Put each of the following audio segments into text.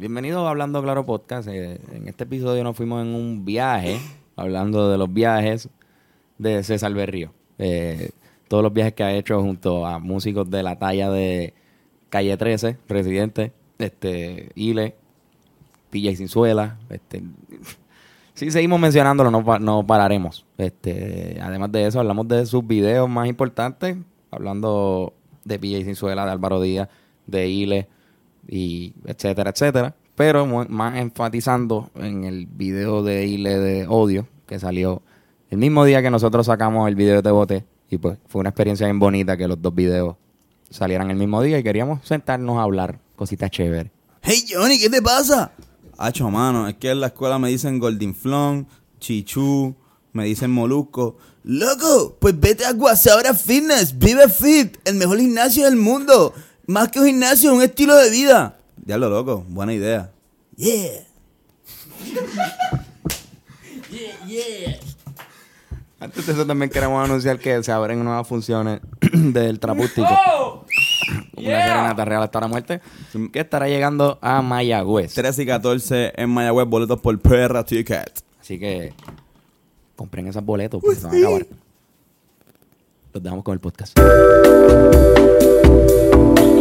Bienvenidos a Hablando Claro Podcast. Eh, en este episodio nos fuimos en un viaje, hablando de los viajes de César Berrío. Eh, todos los viajes que ha hecho junto a músicos de la talla de Calle 13, Presidente, este, Ile, Pilla y Cinzuela. Este, si seguimos mencionándolo, no, no pararemos. Este, además de eso, hablamos de sus videos más importantes, hablando de Pilla y Cinzuela, de Álvaro Díaz, de Ile, y etcétera, etcétera. Pero más enfatizando en el video de Ile de Odio, que salió el mismo día que nosotros sacamos el video de Te Boté. Y pues fue una experiencia bien bonita que los dos videos salieran el mismo día y queríamos sentarnos a hablar cositas chéveres. Hey Johnny, ¿qué te pasa? Hacho, mano, es que en la escuela me dicen Golden Flon, Chichu, me dicen Molusco. Loco, pues vete a Guasabra Fitness, vive fit, el mejor gimnasio del mundo. Más que un gimnasio, un estilo de vida. Diablo, loco, buena idea. Yeah. Antes de eso también queremos anunciar que se abren nuevas funciones del Trapústico. Una serenata real hasta la muerte que estará llegando a Mayagüez. 13 y 14 en Mayagüez, boletos por Perra Ticket. Así que compren esos boletos porque se van a acabar. Los dejamos con el podcast.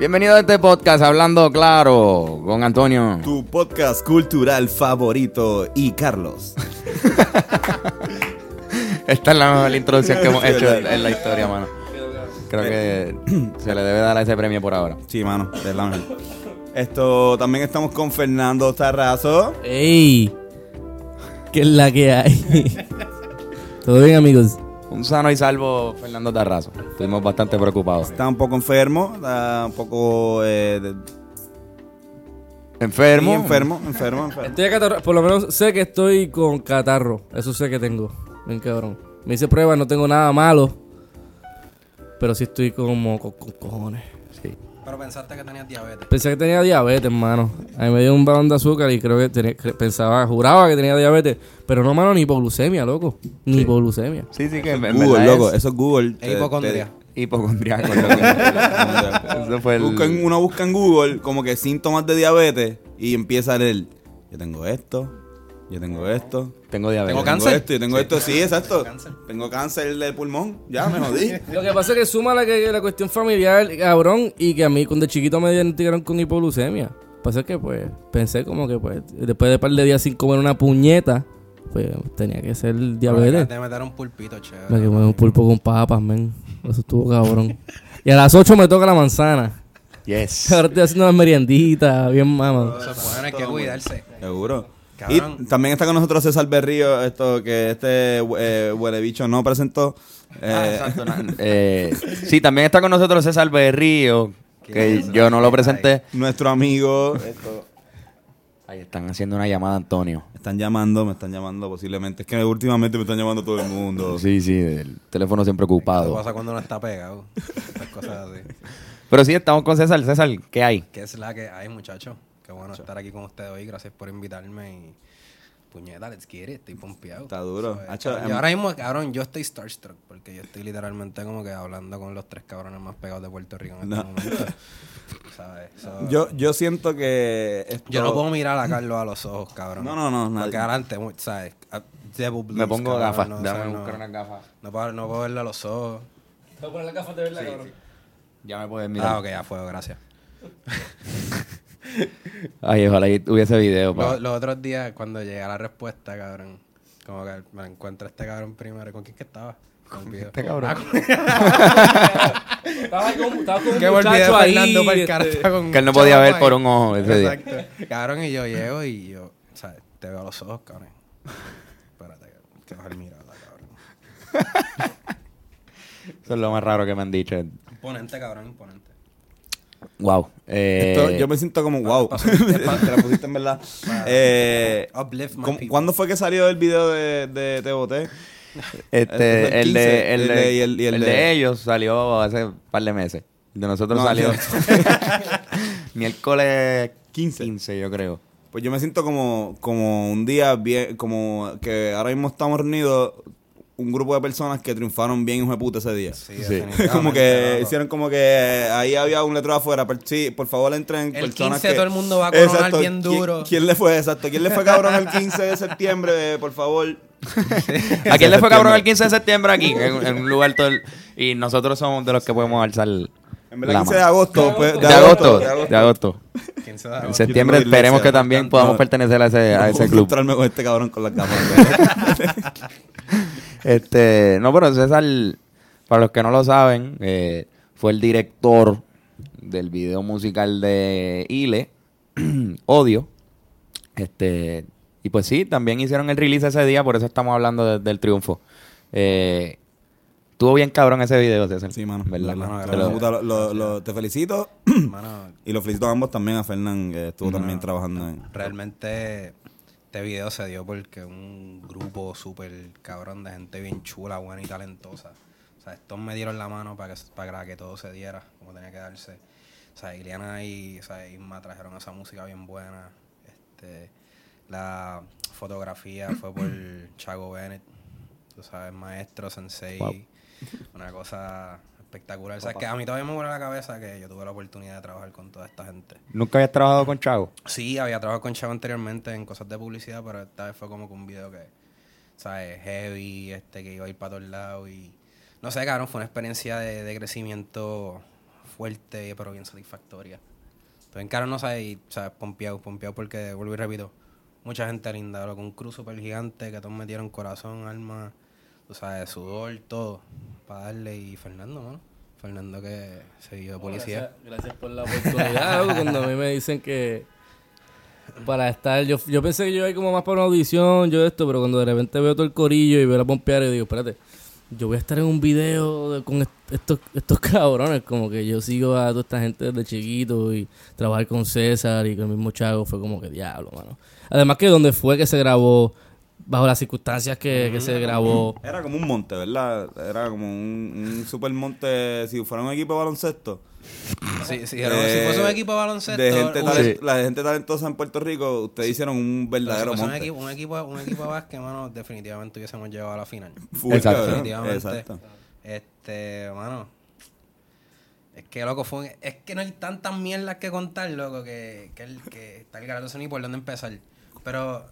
Bienvenido a este podcast Hablando Claro con Antonio. Tu podcast cultural favorito y Carlos. Esta es la mejor introducción que hemos hecho en la historia, mano. Creo que se le debe dar ese premio por ahora. Sí, mano, de la mejor. Esto también estamos con Fernando Tarrazo. ¡Ey! ¿Qué es la que hay? ¿Todo bien, amigos? Un sano y salvo Fernando Tarrazo. Estuvimos bastante preocupados. Está un poco enfermo, está un poco eh, de- Enfermo. sí, enfermo, enfermo, enfermo. Estoy acatarro- por lo menos sé que estoy con catarro. Eso sé que tengo. Bien cabrón. Me hice pruebas, no tengo nada malo. Pero sí estoy como con, con cojones. Pero pensaste que tenías diabetes. Pensé que tenía diabetes, hermano. A mí me dio un balón de azúcar y creo que tenía- cre- pensaba, juraba que tenía diabetes. Pero no, mano, ni hipoglucemia, loco. Ni hipoglucemia. Sí, sí, que en Google, verdad loco, es eso es Google. E hipocondriaco. lo que- Eso fue el... Busca en- uno busca en Google como que síntomas de diabetes y empieza a leer. Yo tengo esto, yo tengo esto. Tengo diabetes. Tengo Tengo cáncer. esto, yo tengo esto, sí, exacto. cáncer. Tengo cáncer de pulmón, ya me jodí. Lo que pasa es que suma la, que, la cuestión familiar, cabrón, y que a mí cuando chiquito me diagnosticaron con hipoglucemia. Pasa que, pues, pensé como que, pues, después de un par de días sin comer una puñeta, pues, tenía que ser diabetes. Te meter un pulpito, chévere. Me quemé un pulpo con papas, men. Eso estuvo cabrón. Y a las 8 me toca la manzana. Yes. Ahora estoy haciendo una meriendita, bien mamá. Eso es bueno, hay que cuidarse. Seguro. Cabrón. Y también está con nosotros César Berrío, esto que este eh, huele bicho no presentó. Eh, Ah, exacto, na- eh, sí, también está con nosotros César Berrío, que yo no lo presenté. nuestro amigo. Esto. Ahí están haciendo una llamada, Antonio. Están llamando, me están llamando posiblemente. Es que últimamente me están llamando todo el mundo. Sí, sí, el teléfono siempre ¿Qué ocupado. pasa cuando uno está pegado? Estas cosas así. Pero sí, estamos con César. César, ¿qué hay? ¿Qué es la que hay, muchachos? Qué bueno estar aquí con ustedes hoy. Gracias por invitarme y... Puñeta, let's get it. Estoy pompeado. Está duro. So, cabrón, em- y ahora mismo, cabrón, yo estoy starstruck porque yo estoy literalmente como que hablando con los tres cabrones más pegados de Puerto Rico en este No. momento. ¿Sabes? So, Yo, yo siento que. Esto... Yo no puedo mirar a Carlos a los ojos, cabrón. No, no, no. Porque adelante, mu- ¿sabes? A- Devil Me pongo cabrón, gafas. no, o sea, buscar no, unas gafas. no puedo, no puedo verle a los ojos. Voy a poner las gafas de verdad, cabrón. Ya me puedes Ah, mirar. ok, a fuego, gracias. Ay, ojalá y hubiese video. pa. Los, los otros días, cuando llegué a la respuesta, cabrón, como que me encuentro a este cabrón primero. ¿Con quién que estaba? Con Este cabrón. Estaba con, estaba con un Que muchacho ahí. Este, carta con Que él no podía ver ahí. por un ojo ese día. Exacto. Cabrón, y yo llego y yo, ¿sabes? Te veo a los ojos, cabrón. Espérate, cabrón. Que bajar mirada, cabrón. Eso es lo más raro que me han dicho. Imponente, cabrón, imponente. Wow. Eh, Esto, yo me siento como wow. Te la pusiste en verdad. Eh, Uplift my ¿cómo- people. ¿Cuándo fue que salió el video de, de Te Boté? Este, El de, 15, el, de, y el- y el el de- de ellos salió hace un par de meses. El de nosotros No, salió miércoles 15. 15, yo creo. Pues yo me siento como, como un día bien, como que ahora mismo estamos reunidos un grupo de personas que triunfaron bien hijo de puta ese día. Sí, como que hicieron como que ahí había un letrero afuera. pero sí, por favor entren El personas 15 que... todo el mundo va a coronar Exacto, bien ¿quién- duro. ¿quién, le fue? Exacto. ¿Quién le fue cabrón el 15 de septiembre? Por favor. ¿A quién le fue cabrón el 15 de septiembre aquí? En, en un lugar todo el- Y nosotros somos de los que podemos alzar En verdad, la 15 de agosto. pues, De agosto, de agosto. de agosto. 15 de En septiembre esperemos que también podamos no. pertenecer a ese, a ese Voy a club. con este cabrón con las gafas. Este, no, pero César, para los que no lo saben, eh, fue el director del video musical de Ile, Odio. Este, y pues sí, también hicieron el release ese día, por eso estamos hablando de- del triunfo. Eh, estuvo bien cabrón ese video, César. Sí, mano. ¿Verdad? Mano, Te Te, lo- lo- lo- lo- te felicito. Mano, Y los felicito a ambos también, a Fernán, que estuvo también trabajando en... realmente este video se dio porque un grupo súper cabrón de gente bien chula, buena y talentosa. O sea, estos me dieron la mano para que, para que todo se diera como tenía que darse. O sea, Iliana y o sea, Isma trajeron esa música bien buena. Este, la fotografía fue por Chago Bennett, tú sabes, maestro, sensei. Wow. Una cosa espectacular. O sea, que a mí todavía me vuela la cabeza que yo tuve la oportunidad de trabajar con toda esta gente. ¿Nunca habías trabajado con Chago? Sí, había trabajado con Chavo anteriormente en cosas de publicidad, pero esta vez fue como que un video que, ¿sabes? Heavy, este, que iba a ir para todos lados y... No sé, cabrón, fue una experiencia de, de crecimiento fuerte, pero bien satisfactoria. Entonces, en no sé, y, ¿sabes? Pompeado, pompeado porque, vuelvo y repito, mucha gente linda, loco, un cruz super gigante que todos metieron corazón, alma, tú sabes, sudor, todo, para darle. Y Fernando, mano. Fernando que se dio de policía. Gracias, gracias por la oportunidad. loco, cuando a mí me dicen que para estar, yo, yo pensé que yo iba como más para una audición, yo esto, pero cuando de repente veo todo el corillo y veo la pompear y digo, espérate, yo voy a estar en un video de- con est- estos, estos cabrones, como que yo sigo a toda esta gente desde chiquito y trabajar con César y con el mismo Chago fue como que diablo, mano. Además que donde fue que se grabó, bajo las circunstancias que, que se grabó, Era como un monte, ¿verdad? Era como un, un super monte, si fuera un equipo de baloncesto. Sí, sí, pero Eh, si fuese un equipo de baloncesto... De gente, talen- La gente talentosa en Puerto Rico, ustedes hicieron un Pero si verdadero fuese un monte. equipo, un equipo, un equipo de básquet, mano, definitivamente hubiésemos llegado a la final. Full, Exacto. cabrón. Definitivamente. Exacto. Este, mano. Es que, loco, fue un- es que no hay tantas mierdas que contar, loco, que, que, el, que está el garato ni por dónde empezar. Pero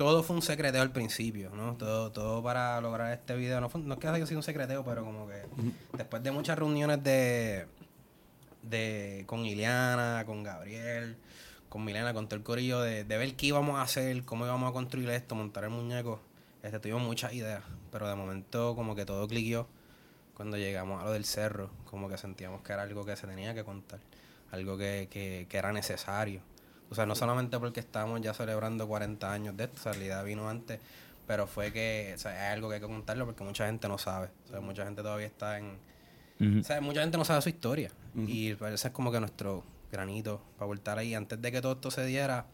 todo fue un secreteo al principio, ¿no? Todo, todo para lograr este video. No, fue- no es que haya sido un secreteo, pero como que después de muchas reuniones de, de con Iliana, con Gabriel, con Milena, con todo el corillo, de, de ver qué íbamos a hacer, cómo íbamos a construir esto, montar el muñeco. Este, tuvimos muchas ideas, pero de momento como que todo cliqueó cuando llegamos a lo del cerro, como que sentíamos que era algo que se tenía que contar, algo que, que, que era necesario. O sea, no solamente porque estábamos ya celebrando 40 años de esto, o sea, la idea vino antes, pero fue que o sea, es algo que hay que contarlo porque mucha gente no sabe. O sea, mucha gente todavía está en, o sea, mucha gente no sabe su historia. Y pues, ese es como que nuestro granito para voltar ahí. Antes de que todo esto se diera,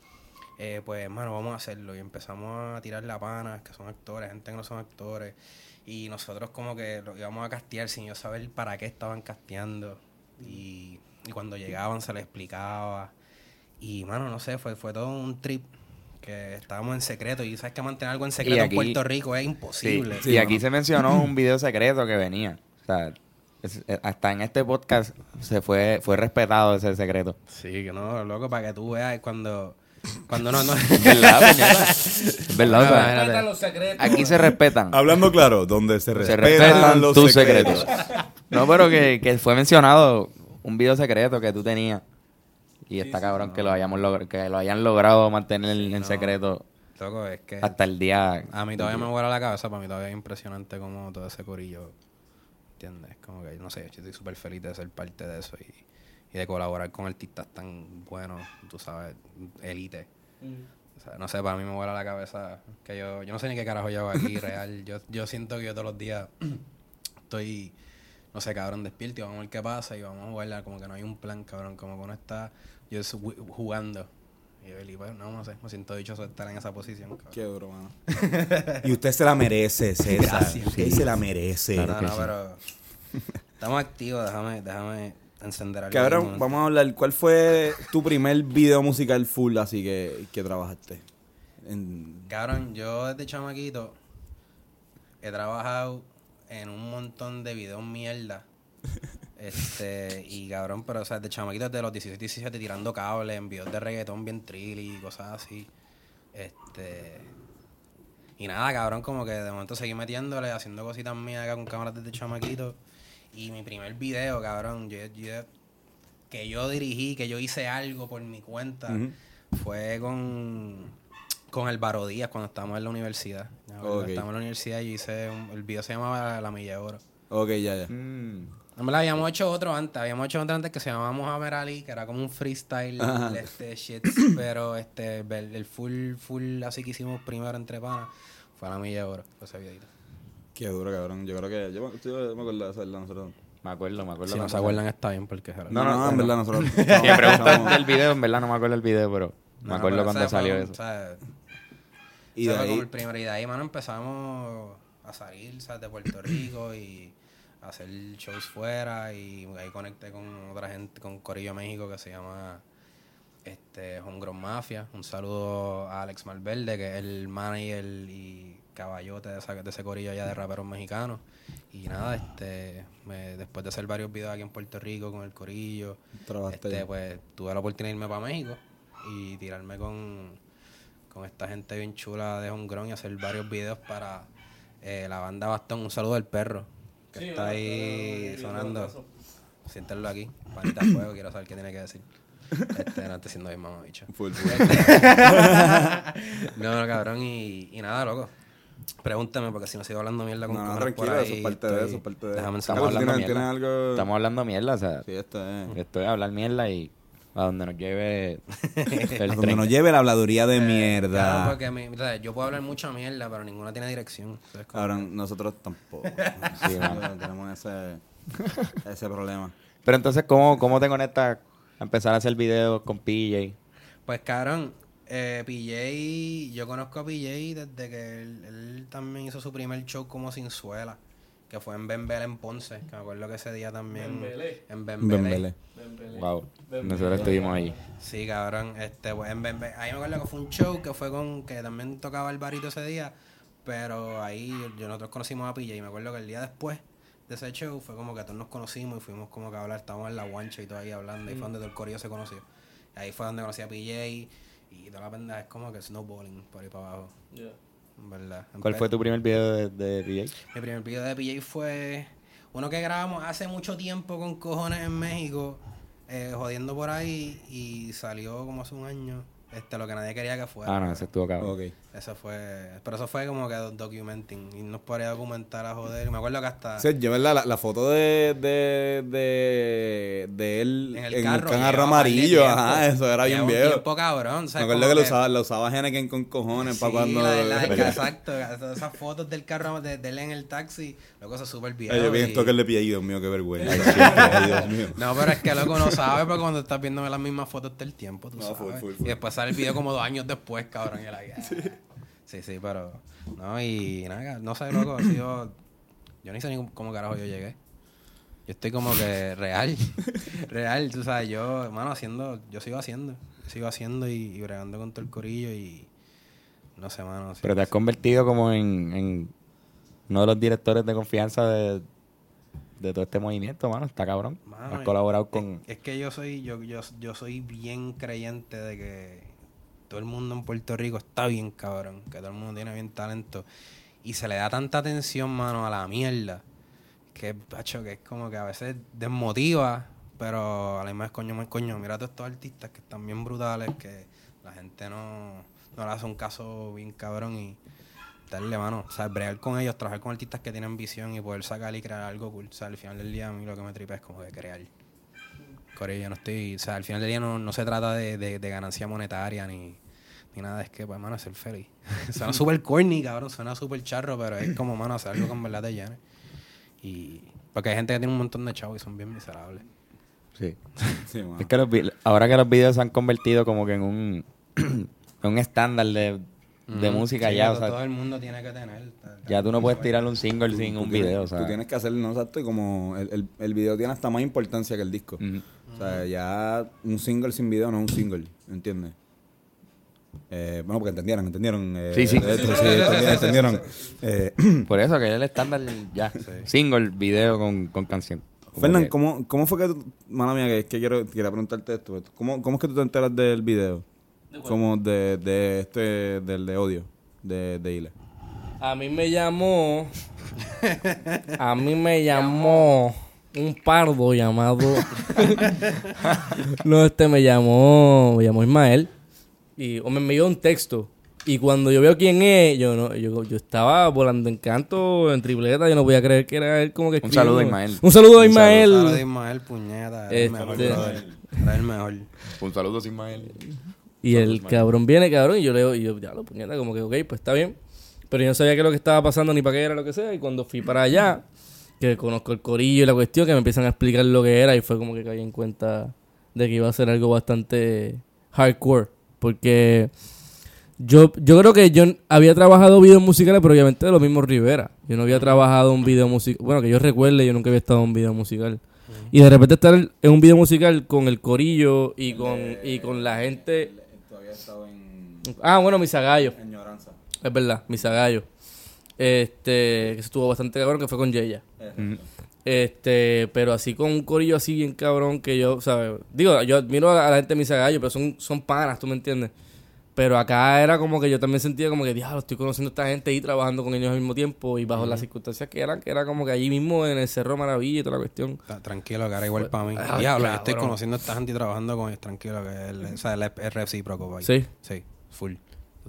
eh, pues, hermano, vamos a hacerlo. Y empezamos a tirar la pana, que son actores, gente que no son actores. Y nosotros como que lo íbamos a castear sin yo saber para qué estaban casteando. Y, y cuando llegaban se les explicaba. Y, mano, no sé, fue, fue todo un trip que estábamos en secreto. Y sabes que mantener algo en secreto aquí- en Puerto Rico es Sí, imposible. y aquí se mencionó un video secreto que venía. O sea, es- eh, hasta en este podcast se fue, fue respetado ese secreto. Sí, que no, loco, para que tú veas cuando, cuando no, no. ¿Verdad, verdad, o sea, Respetan los secretos. aquí se respetan. Hablando claro, donde se Se respetan, respetan los tus secretos. secretos. No, pero que, que fue mencionado un video secreto que tú tenías. Y está cabrón que lo hayamos que lo hayan logrado mantener en no. secreto Loco, es que hasta el día. a mí todavía me vuela la cabeza, para mí todavía es impresionante como todo ese corillo, ¿entiendes? Como que, no sé, yo estoy súper feliz de ser parte de eso y, y de colaborar con artistas tan buenos, tú sabes, élite. O sea, no sé, para mí me vuela la cabeza que yo, yo no sé ni qué carajo yo hago aquí, real. Yo, yo siento que yo todos los días estoy, no sé, cabrón, despierto y vamos a ver qué pasa y vamos a jugarla. Como que no hay un plan, cabrón. Como que uno está, yo jugando Y yo, pues, no, no sé, me siento dichoso de estar en esa posición. cabrón. Qué duro, mano. y usted se la merece, César. Gracias. Usted se la merece. no, no, pero estamos activos, déjame, déjame encender algo. Cabrón, vamos a hablar. ¿Cuál fue tu primer video musical full así que, que trabajaste? En- Cabrón, yo desde chamaquito he trabajado en un montón de videos mierda. Este, y cabrón, pero o sea, de chamaquito desde los 16, 17 tirando cables en videos de reggaetón bien trill y cosas así. Este. Y nada, cabrón, como que de momento seguí metiéndole, haciendo cositas mías acá con cámaras desde chamaquito. Y mi primer video, cabrón, yo, yo- que yo dirigí, que yo hice algo por mi cuenta, fue con, con el Baro Díaz cuando estábamos en la universidad. Ok. Estábamos en la universidad y hice un- el video se llamaba La Milla de Oro. Ok, ya, ya. Mm. Verdad, habíamos hecho otro antes, habíamos hecho otro antes que se llamaba Mohamed Ali, que era como un freestyle, Ajá. este shit, pero este, el, el full, full así que hicimos primero entre panas, fue La Milla de Oro, ese videito. Qué duro, cabrón. Yo creo que. Yo, me- yo me acuerdo de ¿verdad? Nosotros. Me acuerdo, me acuerdo. Si no se acuerdan está bien porque era- No, no, en verdad, nosotros. Si me preguntan del video, en verdad no me acuerdo el video, pero No, me no, acuerdo pero cuando salió eso. o sea, Y de ahí. el primero. Y de ahí, mano, empezamos a salir ¿sabes? de Puerto Rico y a hacer shows fuera. Y ahí conecté con otra gente, con Corillo México que se llama este Homegrown Mafia. Un saludo a Alex Malverde, que es el manager y caballote de, esa- de ese corillo allá de raperos mexicanos. Y nada, este me- después de hacer varios videos aquí en Puerto Rico con el corillo, este, pues tuve la oportunidad de irme para México y tirarme con, con esta gente bien chula de Homegrown y hacer varios videos para eh, la banda Bastón. Un saludo del perro que está ahí sonando. Siéntenlo aquí, panita a fuego, quiero saber qué tiene que decir. Este, no estoy siendo bien mamá, bicho. Full, full. No, no, cabrón, y, y nada, loco. Pregúntame, porque si no sigo hablando mierda con No, no, tranquilo, eso es parte de eso, es parte de Déjame Estamos hablando ¿tienes- mierda. tienes algo? Estamos hablando mierda, o sea, Sí, esto es. esto es hablar mierda y a donde nos lleve el A donde tren. nos lleve la habladuría de Claro, mierda. porque mi- o sea, yo puedo hablar mucha mierda, pero ninguna tiene dirección. Cabrón, nosotros tampoco. Sí. No tenemos ese, ese problema. Pero entonces, ¿cómo, cómo te conectas a empezar a hacer videos con PJ? Pues, cabrón, eh, PJ, yo conozco a PJ desde que él, él también hizo su primer show como Sinzuela, que fue en Bembele en Ponce, que me acuerdo que ese día también... Bembele. En Bembele. Bembele. Wow, nosotros estuvimos allí. Sí, cabrón, este, pues, en Bembe- ahí me acuerdo que fue un show que fue con, que también tocaba el barito ese día, pero ahí yo, nosotros conocimos a PJ y me acuerdo que el día después de ese show fue como que todos nos conocimos y fuimos como que a hablar, estábamos en la guancha y todo ahí hablando, y fue donde todo el corillo se conoció. Y ahí fue donde conocí a PJ y toda la pendeja es como que snowballing por ahí para abajo, Yeah. Verdad. ¿Cuál fue tu primer video de, de PJ? Mi primer video de PJ fue uno que grabamos hace mucho tiempo con cojones en México, eh, jodiendo por ahí y salió como hace un año. Este, lo que nadie quería que fuera. Ah, no, ese estuvo cabrón. Ok. Eso fue, pero eso fue como que documenting y nos podía documentar a joder. Me acuerdo que hasta Sí, yo, ¿verdad? La, la foto de, de, de, de él en en el el carro, amarillo, ajá, eso era bien viejo. tiempo cabrón, Me acuerdo que lo usaba, lo usaba Henneken con cojones para Sí, cuando... la- la- exacto, esas esas fotos del carro de, de él en el taxi, loco, es súper viejo. Ay, yo vi y- esto que le pillé, Dios mío, qué vergüenza. Ay, Dios mío. No, pero es que loco no sabe, pero cuando estás viendo las mismas fotos todo el tiempo, tú No, sabes. full, full, full. Y después sale el video como dos años después, cabrón. Y la sí. sí, pero. No, y nada, no sé, loco, ha sido. Yo ni sé ni cómo carajo yo llegué. Yo estoy como que real. real, tú sabes, yo, hermano, haciendo. Yo sigo haciendo. Yo sigo haciendo y, y bregando con todo el corillo y. No sé, mano. sí, Pero te has convertido como en, en uno de los directores de confianza de, de todo este movimiento, mano. Está cabrón. Mano, has es- colaborado con... Es que yo soy, yo, yo, yo soy bien creyente de que todo el mundo en Puerto Rico está bien cabrón, que todo el mundo tiene bien talento. Y se le da tanta atención, mano, a la mierda, que, pacho, que es como que a veces desmotiva, pero a la misma vez, coño, más coño, mira a todos estos artistas que están bien brutales, que la gente no, no le hace un caso bien cabrón y darle mano, o sea, bregar con ellos, trabajar con artistas que tienen visión y poder sacar y crear algo cool. O sea, al final del día a mí lo que me tripa es como de crear. Corey, yo no estoy, o sea, al final del día no, no se trata de, de, de ganancia monetaria ni, ni nada, es que, pues, mano, es ser feliz. suena súper corny, cabrón, suena súper charro, pero es como, mano, hacer algo en verdad te llene. Y, porque hay gente que tiene un montón de chavos y son bien miserables. Sí. Sí, mano. Es que los ahora que los videos se han convertido como que en un un estándar de, de música Sí, ya. O sea, todo el mundo tiene que tener. ya tú no puedes tirar un single sin Tú un tienes- video. O sea, Tú tienes que hacerlo, ¿no? Exacto, y como el, el, el video tiene hasta más importancia que el disco. O sea, ya un single sin video no es un single, ¿entiendes? Eh, bueno, porque entendieron, entendieron. eh, Sí, sí. esto, sí, entendieron. entendieron. Eh, Por eso que es el estándar ya. Single, video con, con canción. Fernán, ¿cómo, ¿cómo fue que tú, mala mía, que es que quiero, quería preguntarte esto, ¿cómo, ¿cómo es que tú te enteras del video? Como de, de este, del de odio, de, de Ile. A mí me llamó. A mí me llamó un pardo llamado. no, este me llamó. Me llamó Ismael. Y o me envió un texto. Y cuando yo veo quién es, yo no, yo, yo estaba volando en canto, en tripleta, yo no podía creer que era él como que Un saludo a. Ismael. Un saludo a Un saludo. Ismael. Saludos, Ismael, puñeta. Era el Este- mejor, brother. Era el mejor. Un saludo sin Ismael. Y el cabrón viene, cabrón, y yo leo, y yo, ya lo puñeta, como que, ok, pues está bien. Pero yo no sabía qué es lo que estaba pasando ni para qué era lo que sea. Y cuando fui para allá, que conozco el corillo y la cuestión, que me empiezan a explicar lo que era, y fue como que caí en cuenta de que iba a ser algo bastante hardcore. Porque yo, yo creo que yo había trabajado videos musicales, pero obviamente de los mismos Rivera. Yo no había trabajado un video musical. Bueno, que yo recuerde, yo nunca había estado en un video musical. Y de repente estar en un video musical con el corillo y con, y con la gente. En Ah, bueno, Misagallo. añoranza. Es verdad, Misagallo. Este, que estuvo bastante cabrón, que fue con Yeya. Este, pero así con un corillo así bien cabrón que yo, ¿sabes? Digo, yo admiro a la gente de Misagallo, pero son, son panas, ¿tú me entiendes? Pero acá era como que yo también sentía como que, diablo, estoy conociendo a esta gente y trabajando con ellos al mismo tiempo y bajo las circunstancias que eran, que era como que allí mismo en el Cerro Maravilla y toda la cuestión. Tranquilo, que era igual para mí. Ah, Diablo, estoy conociendo a esta gente y trabajando con ellos. Tranquilo, que él, o sea, recíproco. papi. Sí. Sí, full.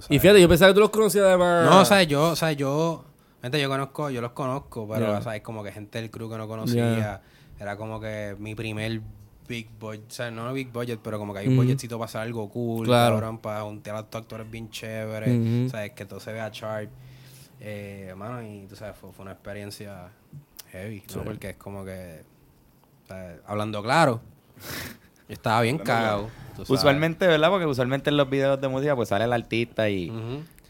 Y fíjate, yo pensaba que tú los conocías además. No, o sea, yo, o sea, yo, gente, yo conozco, yo los conozco, pero, Ya. o sea, es como que gente del crew que no conocía. Era como que mi primer big budget, o sea, no big budget, pero como que hay un Ujú. budgetcito para hacer algo cool, Claro. cabrón, para juntar a estos actores bien chéveres, Ujú. o sea, es que todo se vea sharp. Eh, mano, y tú sabes, fue, fue una experiencia heavy, ¿no? Porque es como que, o sea, hablando claro, yo estaba bien cagado. sabes. Usualmente, ¿verdad? Porque usualmente en los videos de música pues sale el artista y,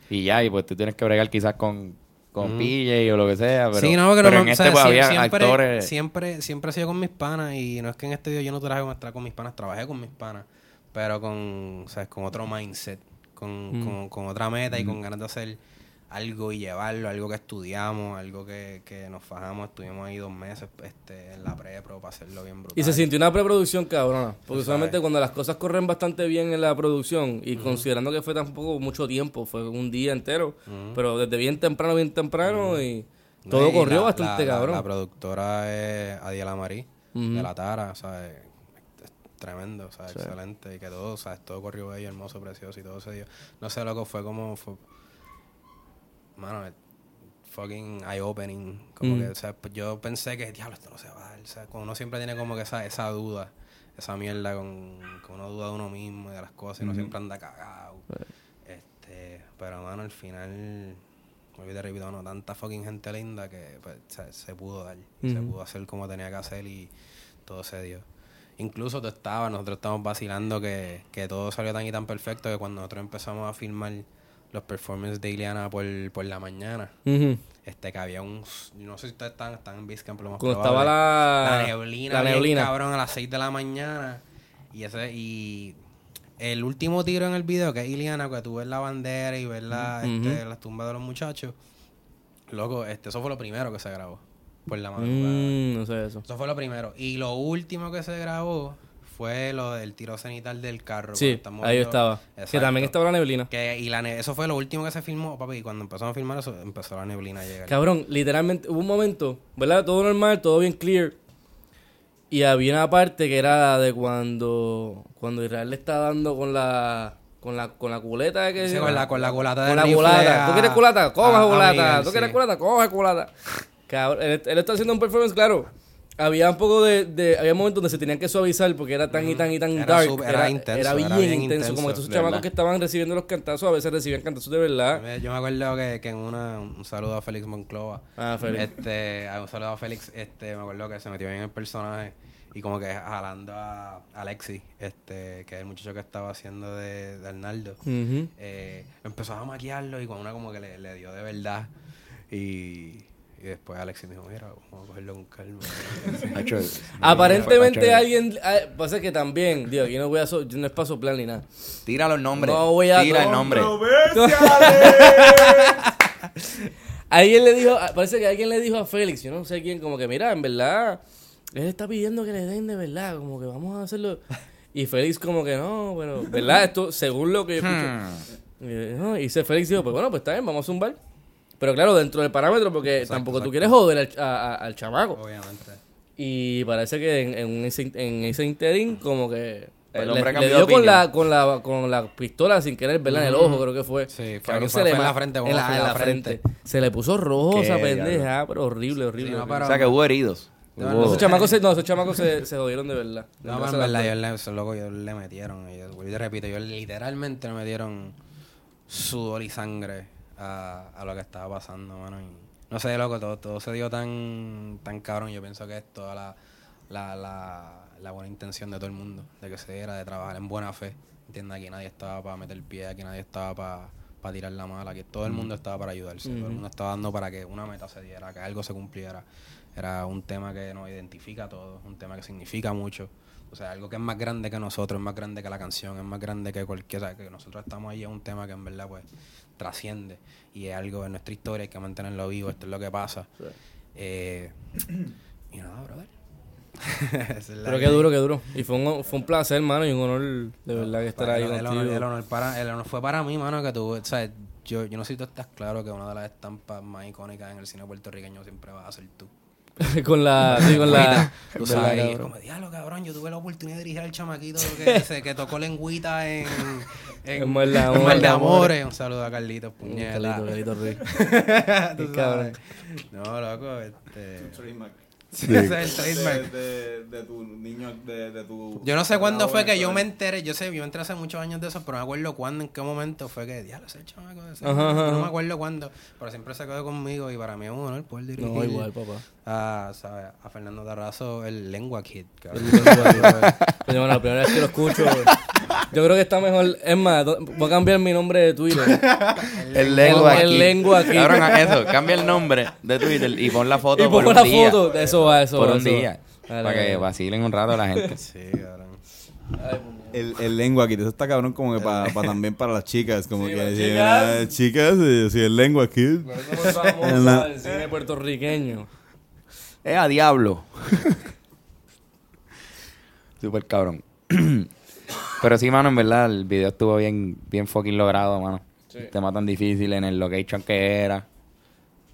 y ya, y pues tú tienes que bregar quizás con, con PJ o lo que sea. Pero, sí, no, pero no, en este pues había siempre, actores. siempre, siempre he sido con mis panas y no es que en este video yo no trabaje con, estar con mis panas, trabajé con mis panas, pero con, ¿sabes? con otro mindset, con, con, con otra meta y con ganas de hacer algo y llevarlo, algo que estudiamos, algo que, que nos fajamos, estuvimos ahí dos meses este, en la pre-pro para hacerlo bien brutal. Y se sintió una preproducción cabrona. Porque solamente cuando las cosas corren bastante bien en la producción, y considerando que fue tampoco mucho tiempo, fue un día entero, pero desde bien temprano, bien temprano, y todo y corrió la- bastante la- cabrón. La, productora es Adiela Marí, de La Tara, o sea, es, es tremendo, o sea, excelente. Y que todo, o sea, todo corrió bello, hermoso, precioso y todo se dio. No sé, loco, fue como... Fue, mano, fucking eye-opening. Como Mm. que, o sea, pues yo pensé que, diablo, esto no se va a dar. O sea, cuando uno siempre tiene como que esa, esa duda, esa mierda con, con una duda de uno mismo y de las cosas, y uno siempre anda cagado. Este, pero, mano, al final, hoy te repito, no, tanta fucking gente linda que pues, se, se pudo dar. y Se pudo hacer como tenía que hacer y todo se dio. Incluso tú estabas, nosotros estábamos vacilando que, que todo salió tan y tan perfecto que cuando nosotros empezamos a filmar los performances de Ileana por, por la mañana, este que había un no sé si ustedes están, están en Basecamp lo más Cuando probable. estaba la- la neblina la bien neblina. cabrón a las 6 de la mañana y ese y el último tiro en el video que es Ileana que tú ves la bandera y ves la, este, las tumbas de los muchachos loco este eso fue lo primero que se grabó por la madrugada Mm, no sé eso. eso fue lo primero y lo último que se grabó fue lo del tiro cenital del carro Sí, ahí yo estaba. Que Exacto. también estaba la neblina. que, y la ne- eso fue lo último que se filmó, papi. Y cuando empezamos a filmar eso, empezó la neblina a llegar. Cabrón, literalmente hubo un momento, ¿verdad? Todo normal, todo bien clear. Y había una parte que era de cuando cuando Israel le está dando con la con la con la culeta que Sí, con la, con la culata con la culata. ¿Tú quieres culata? Coge a- a culata. ¿Tú quieres sí. culata? Coge culata. Cabrón, él, él está haciendo un performance, claro. Había un poco de, de- había momentos donde se tenían que suavizar porque era tan y tan y tan Era dark, era, era intenso, era bien, intenso, como estos chamacos que estaban recibiendo los cantazos, a veces recibían cantazos de verdad. Yo me acuerdo que, que en una, un saludo a Félix Monclova. Ah, Félix. Este, un saludo a Félix, este, me acuerdo que se metió bien en el personaje y como que jalando a Alexi, este, que es el muchacho que estaba haciendo de, de Arnaldo. Ujú. Eh, empezó a maquillarlo y con una como que le, le dio de verdad. Y, y después Alexi me dijo, mira, vamos a cogerlo con calma. Aparentemente alguien, ah, pasa que también, digo, aquí no voy a, so- no es para soplar ni nada. Tira los nombres. No voy a- Tira el no, nombre. Alguien le dijo, ah, parece que alguien le dijo a Félix, yo no sé quién, como que mira, en verdad, él está pidiendo que le den de verdad, como que vamos a hacerlo. Y Félix como que no, pero, ¿verdad? Esto, según lo que yo escucho. Hmm. Y, no, y Félix dijo, pues bueno, pues está bien, vamos a zumbar. Pero claro, dentro del parámetro, porque tampoco tú quieres joder al, a- a- al chamaco. Obviamente. Y parece que en, en ese, en ese interín como que El le, hombre le cambió de dio con la, con, la, con la pistola sin querer, ¿verdad? En el ojo creo que fue. Sí, fue- fue- se le fue en ma- la frente, en fue la, en en la la frente. Se le puso rojo esa pendeja, pero horrible, horrible. Sí, no, horrible. pero- O sea que hubo heridos. No, Esos chamacos, se, no, esos chamacos se, se jodieron de verdad. De No, en verdad, ellos le, esos locos, le metieron. Ellos, vuelvo y te repito, ellos literalmente le metieron sudor y sangre a, a lo que estaba pasando, mano. Y no sé, loco, todo, todo se dio tan, tan cabrón. Yo pienso que es toda la, la, la, la buena intención de todo el mundo, de que se diera, de trabajar en buena fe. ¿Entiendes? Aquí nadie estaba para meter el pie, aquí nadie estaba para para tirar la mala, aquí todo el mundo estaba para ayudarse, todo el mundo estaba dando para que una meta se diera, que algo se cumpliera. Era un tema que nos identifica a todos, un tema que significa mucho. O sea, algo que es más grande que nosotros, es más grande que la canción, es más grande que cualquier... O sea, que nosotros estamos ahí, es un tema que en verdad pues trasciende y es algo en nuestra historia, hay que mantenerlo vivo, esto es lo que pasa. Eh, y nada, brother. Es Pero que- qué duro, qué duro. Y fue un, fue un placer, hermano, y un honor de verdad que estar ahí el, el contigo. honor, el honor para, el honor fue para mí, mano, que tú, o sea, yo, yo no sé si tú estás claro que una de las estampas más icónicas en el cine puertorriqueño siempre va a ser tú. con la, sí, con la, Tú ¿verdad, sabes, es como, diablo, cabrón, yo tuve la oportunidad de dirigir al chamaquito que, se- que tocó lengüita en... En Muerde en Amores. Muerde Amores. Un saludo a Carlitos, puñeta. Carlito, Carlito Ruiz. Tú cabrón. sabes. No, loco, este... Trademark. Ese es el trademark. De, de, de tu niño, de, de tu... Yo no sé cuándo fue que yo me enteré, yo sé, yo me enteré hace muchos años de eso, pero no me acuerdo cuándo, en qué momento fue que, diablo, ese chamaco de ese Ajá, ajá, No me acuerdo cuándo, pero siempre se quedó conmigo y para mí es un honor poder dirigir. No, igual, papá. A, ¿sabes? a Fernando Tarrazo, el Lengua Kid. cabrón. Coño, bueno, la primera vez que lo escucho, yo creo que está mejor. Es más, voy a cambiar mi nombre de Twitter. El lengua El aquí. lengua aquí. Cabrón, eso. Cambia el nombre de Twitter y pon la foto y por pongo un la día. foto. De eso va, eso Por va. un eso va. día. Dale, para que vacilen un rato a la gente. sí, cabrón. El, el lengua aquí, eso está cabrón como que para también para las chicas, como Sí, que chicas. ah, chicas, si el lengua aquí. Somos La- del cine puertorriqueño. Es a diablo. Super cabrón. Pero sí, mano, en verdad, el video estuvo bien, bien fucking logrado, mano. Tema tan difícil en el location que era.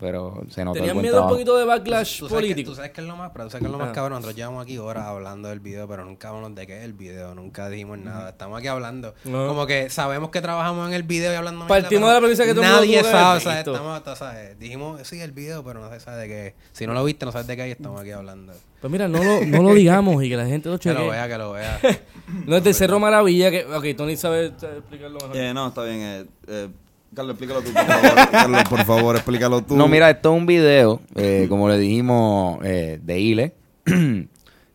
Pero se notó el ¿Tenían buen miedo un trabajo. poquito de backlash Tú sabes, que, político? tú sabes que es lo más, pero tú sabes que es lo más Ah. cabrón. Nosotros llevamos aquí horas hablando del video, pero nunca hablamos de qué es el video, nunca dijimos nada. Estamos aquí hablando. No. Como que sabemos que trabajamos en el video y hablando. Partimos de la premisa que todo el mundo Nadie que sabe, o sea, estamos, tú sabes, dijimos sí el video, pero no se sabe de qué es. Si no lo viste, no sabes de qué es y estamos aquí hablando. Pues mira, no lo, no lo digamos y que la gente lo Que lo cheque. vea, que lo vea. No es de Cerro Maravilla que... Ok, Tony sabe sabe explicarlo mejor. Eh, no, está bien. Eh, eh, Carlos, explícalo tú, por favor. Carlos, por favor, explícalo tú. No, mira, esto es un video, eh, como le dijimos, eh, de Ile,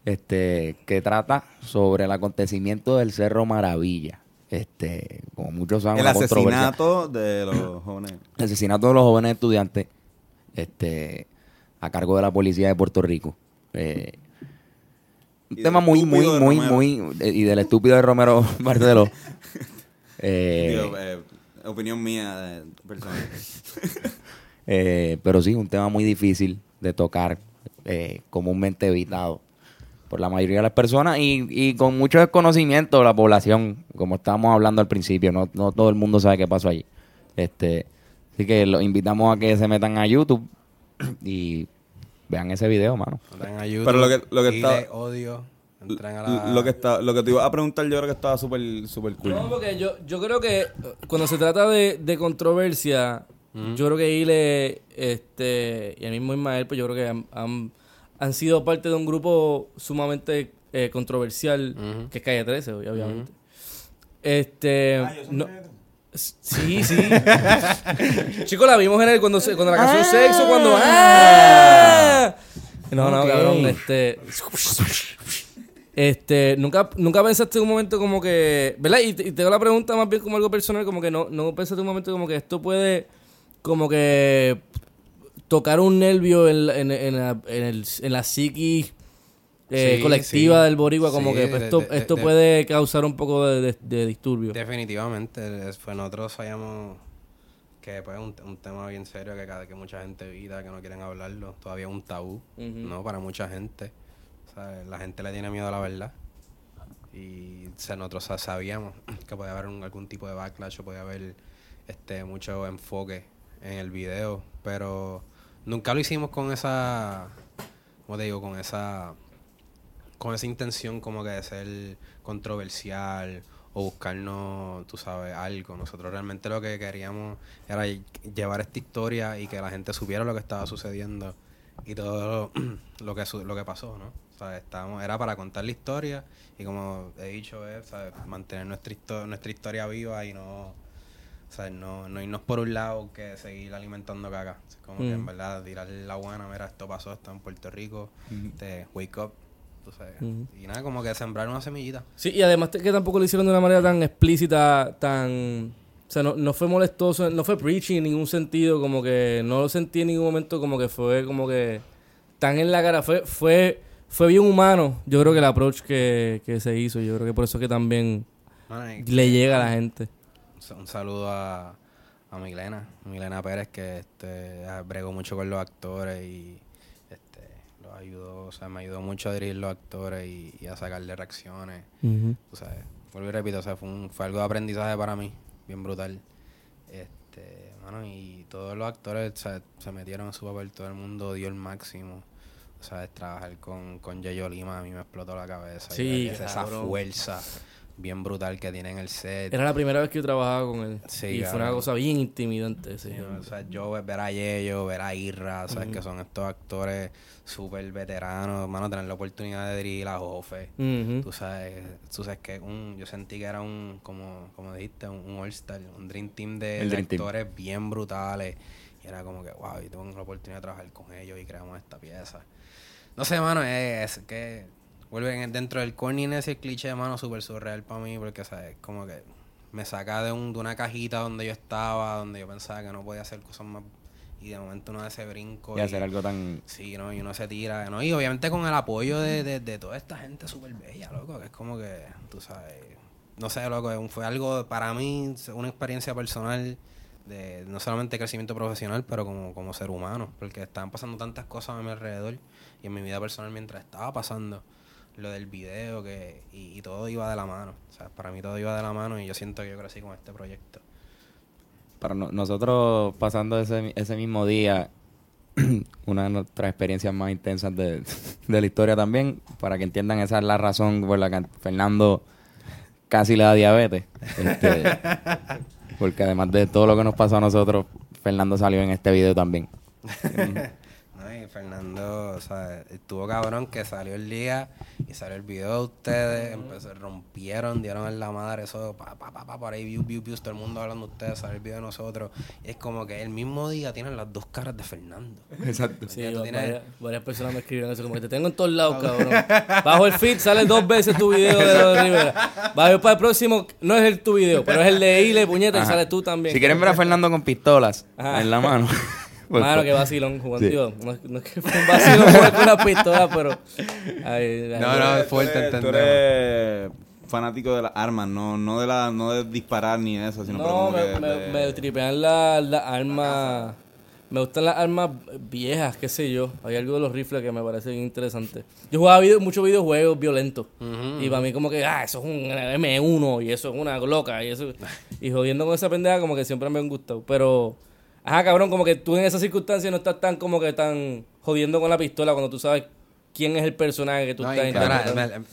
este, que trata sobre el acontecimiento del Cerro Maravilla. Este, como muchos saben, el asesinato de los jóvenes. El asesinato de los jóvenes estudiantes, este, a cargo de la policía de Puerto Rico. Eh, un tema muy, muy, muy, muy, y del estúpido de Romero Barceló. Eh, eh, opinión mía personal. Eh, pero sí, un tema muy difícil de tocar, eh, comúnmente evitado por la mayoría de las personas y, y con mucho desconocimiento de la población, como estábamos hablando al principio, no, no todo el mundo sabe qué pasó allí. Este, así que los invitamos a que se metan a YouTube y vean ese video, mano. Entren a YouTube, Pero lo que- lo que Ile, está- odio. Entren a la... Lo que está, lo que te iba a preguntar yo creo que estaba súper súper cool. No, porque yo, yo creo que eh, cuando se trata de, de controversia, yo creo que Ile este, y el mismo Ismael, pues yo creo que han, han, han sido parte de un grupo sumamente eh, controversial, que es Calle 13, ob- obviamente. Este. no- Sí, sí. Chicos, la vimos en el, cuando, se- cuando la canción Sexo, cuando. ¡Ah! No, no, Ok. cabrón. Este. Este, nunca, nunca pensaste en un momento como que, ¿verdad? Y te, y te hago la pregunta más bien como algo personal, como que no, no pensaste en un momento como que esto puede, como que tocar un nervio en, la- en, en la, en, el, en la psiquis eh, Sí, colectiva sí. del boricua, como Sí, que pues, esto, de- esto de- puede causar un poco de, disturbio. Definitivamente, pues nosotros sabíamos que pues, es un, un tema bien serio que cada que mucha gente evita, que no quieren hablarlo, todavía es un tabú. ¿no? Para mucha gente. La gente le tiene miedo a la verdad. Y nosotros sa- sabíamos que podía haber un- algún tipo de backlash o podía haber este mucho enfoque en el video, pero nunca lo hicimos con esa, ¿cómo te digo? Con esa con esa intención como que de ser controversial o buscarnos, tú sabes, algo. Nosotros realmente lo que queríamos era lle- llevar esta historia y que la gente supiera lo que estaba sucediendo y todo lo que su- lo que pasó, ¿no? Sea, estábamos, era para contar la historia y como he dicho, es ¿sabes? mantener nuestra, histo- nuestra historia viva y no, ¿sabes? no, no irnos por un lado que seguir alimentando caca. Es como que en Mm. verdad tirar la buena, mira, esto pasó, esto en Puerto Rico, te wake up, tú sabes. Ujú. Y nada, como que sembrar una semillita. Sí, y además que tampoco lo hicieron de una manera tan explícita, tan... O sea, no, no fue molestoso, no fue preachy en ningún sentido, como que no lo sentí en ningún momento como que fue como que tan en la cara, fue fue fue bien humano, yo creo que el approach que, que se hizo, yo creo que por eso que también Mano, le llega a la gente. Un sa- Un saludo a, a Milena, Milena Pérez, que este, ah, bregó mucho con los actores y este, los ayudó, o sea, me ayudó mucho a dirigir los actores y, y a sacarle reacciones. Tú sabes, vuelvo y repito, o sea, fue, un- fue algo de aprendizaje para mí, bien brutal. Este, mano, y todos los actores o sea, se metieron en su papel, todo el mundo dio el máximo. Sea, trabajar con, con Yayo Lima a mí me explotó la cabeza. Sí, Y esa fuerza bien brutal que tiene en el set. Era la primera vez que yo trabajaba con él. Sí, y fue una cosa bien intimidante. Sí. O sea, yo ve- ver a Yello, ver a Irra, ¿sabes? Que son estos actores súper veteranos, hermano, tener la oportunidad de dirigir a Jofe. Ujú. Tú sabes, tú sabes que un, yo sentí que era un, como, como dijiste, un, un All-Star, un Dream Team de, de Dream Team. actores bien brutales. Y era como que, wow, yo tengo la oportunidad de trabajar con ellos y creamos esta pieza. No sé, mano, es, que vuelve en- dentro del corniness y el cliché, mano, súper surreal para mí, porque, ¿sabes? Como que me saca de, un, de una cajita donde yo estaba, donde yo pensaba que no podía hacer cosas más. Y de momento uno hace brinco. Y hacer algo tan... Sí, ¿no? Y uno se tira, ¿no? Y obviamente con el apoyo de, de, de toda esta gente súper bella, loco, que es como que, tú sabes, no sé, loco, es fue algo para mí, una experiencia personal de no solamente crecimiento profesional, pero como, como ser humano, porque estaban pasando tantas cosas a mi alrededor y en mi vida personal mientras estaba pasando lo del video que y, y todo iba de la mano, o sea, para mí todo iba de la mano y yo siento que yo crecí con este proyecto. Para no- nosotros pasando ese, ese mismo día, una de nuestras experiencias más intensas de, de la historia también, para que entiendan esa es la razón por la que Fernando casi le da diabetes. Este, porque además de todo lo que nos pasó a nosotros, Fernando salió en este video también. Y Fernando, o sea, estuvo cabrón que salió el día y salió el video de ustedes, empezó, rompieron, dieron en la madre, eso, pa, pa, pa, pa, por ahí, views, views, views, todo el mundo hablando de ustedes, salió el video de nosotros. Y es como que el mismo día tienen las dos caras de Fernando. Exacto. Sí, va- tienes- varias, varias personas me escribieron eso, como que te tengo en todos lados, cabrón. Bajo el feed sale dos veces tu video de de Rivera. Bajo para el próximo, no es el tu video, pero es el de Ile, puñeta, y Ajá. sale tú también. Si quieren ver a Fernando con pistolas Ajá. en la mano. Pues, Mano, pues, que vacilón jugando. Sí. Digo, no, es- no es que fue un vacilón jugar con una pistola, pero. ay, ay, No, no, es fuerte, tú eres fanático de las armas, no, no de la, no de disparar ni eso, sino No, me, que me, de- me tripean las armas. Me gustan las armas viejas, qué sé yo. Hay algo de los rifles que me parece bien interesante. Yo jugaba video, muchos videojuegos violentos. Y para mí como que, ah, eso es un M1 y eso es una loca y eso... Y jodiendo con esa pendeja como que siempre me han gustado. Pero, ajá, cabrón, como que tú en esas circunstancias no estás tan como que tan jodiendo con la pistola cuando tú sabes quién es el personaje que tú No, estás interpretando.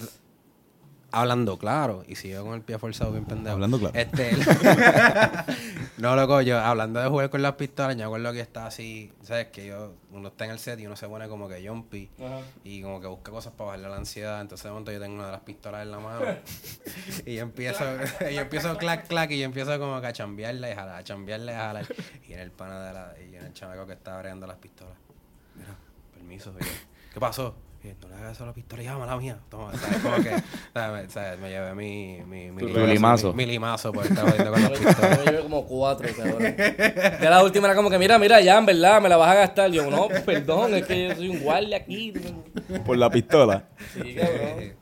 Hablando claro, y si yo con el pie forzado bien pendejo. Hablando claro. Este, No, loco, yo hablando de jugar con las pistolas, yo me acuerdo que está así, ¿sabes? Que yo, uno está en el set y uno se pone como que jumpy y como que busca cosas para bajarle la ansiedad. Entonces de momento yo tengo una de las pistolas en la mano y yo empiezo, yo empiezo clac, clac y yo empiezo como que a chambearla y jalar, a chambearla y a jalar. Y en el pana de la, y en el chamaco que estaba bregando las pistolas. Mira, permiso, y yo, ¿qué pasó? Y yo, no le hagas a la pistola, ya, mala mía. Toma, ¿sabes? Como que, ¿sabes? ¿sabes? Me llevé mi, mi, limazo. Mi, mi limazo por estar jodiendo con las Yo pistolas. me llevé como cuatro, cabrón. Ya la última era como que, mira, mira, ya, en verdad, me la vas a gastar. Yo, no, perdón, es que yo soy un guardia aquí. Por la pistola. Sí, cabrón.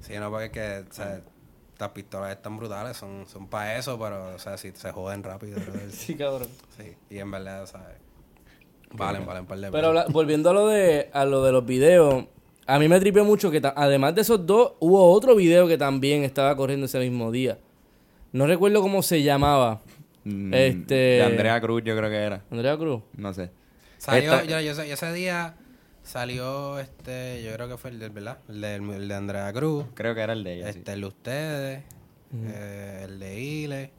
Sí, no, porque es que, o sea, las pistolas están brutales, son, son para eso, pero, o sea, si se joden rápido. Sí, cabrón. Sí, y en verdad, ¿sabes? Valen, valen par de Pero volviendo a lo de a lo de los videos, a mí me tripió mucho que ta- además de esos dos, hubo otro video que también estaba corriendo ese mismo día. No recuerdo cómo se llamaba. Mm, Este- De Andrea Cruz, yo creo que era. Andrea Cruz. No sé. Salió, Esta- yo, ese día salió, este, yo creo que fue el del, ¿verdad? El, del, el de Andrea Cruz, Creo que era el de ella. sí. este, el de ustedes, eh, el de Ile.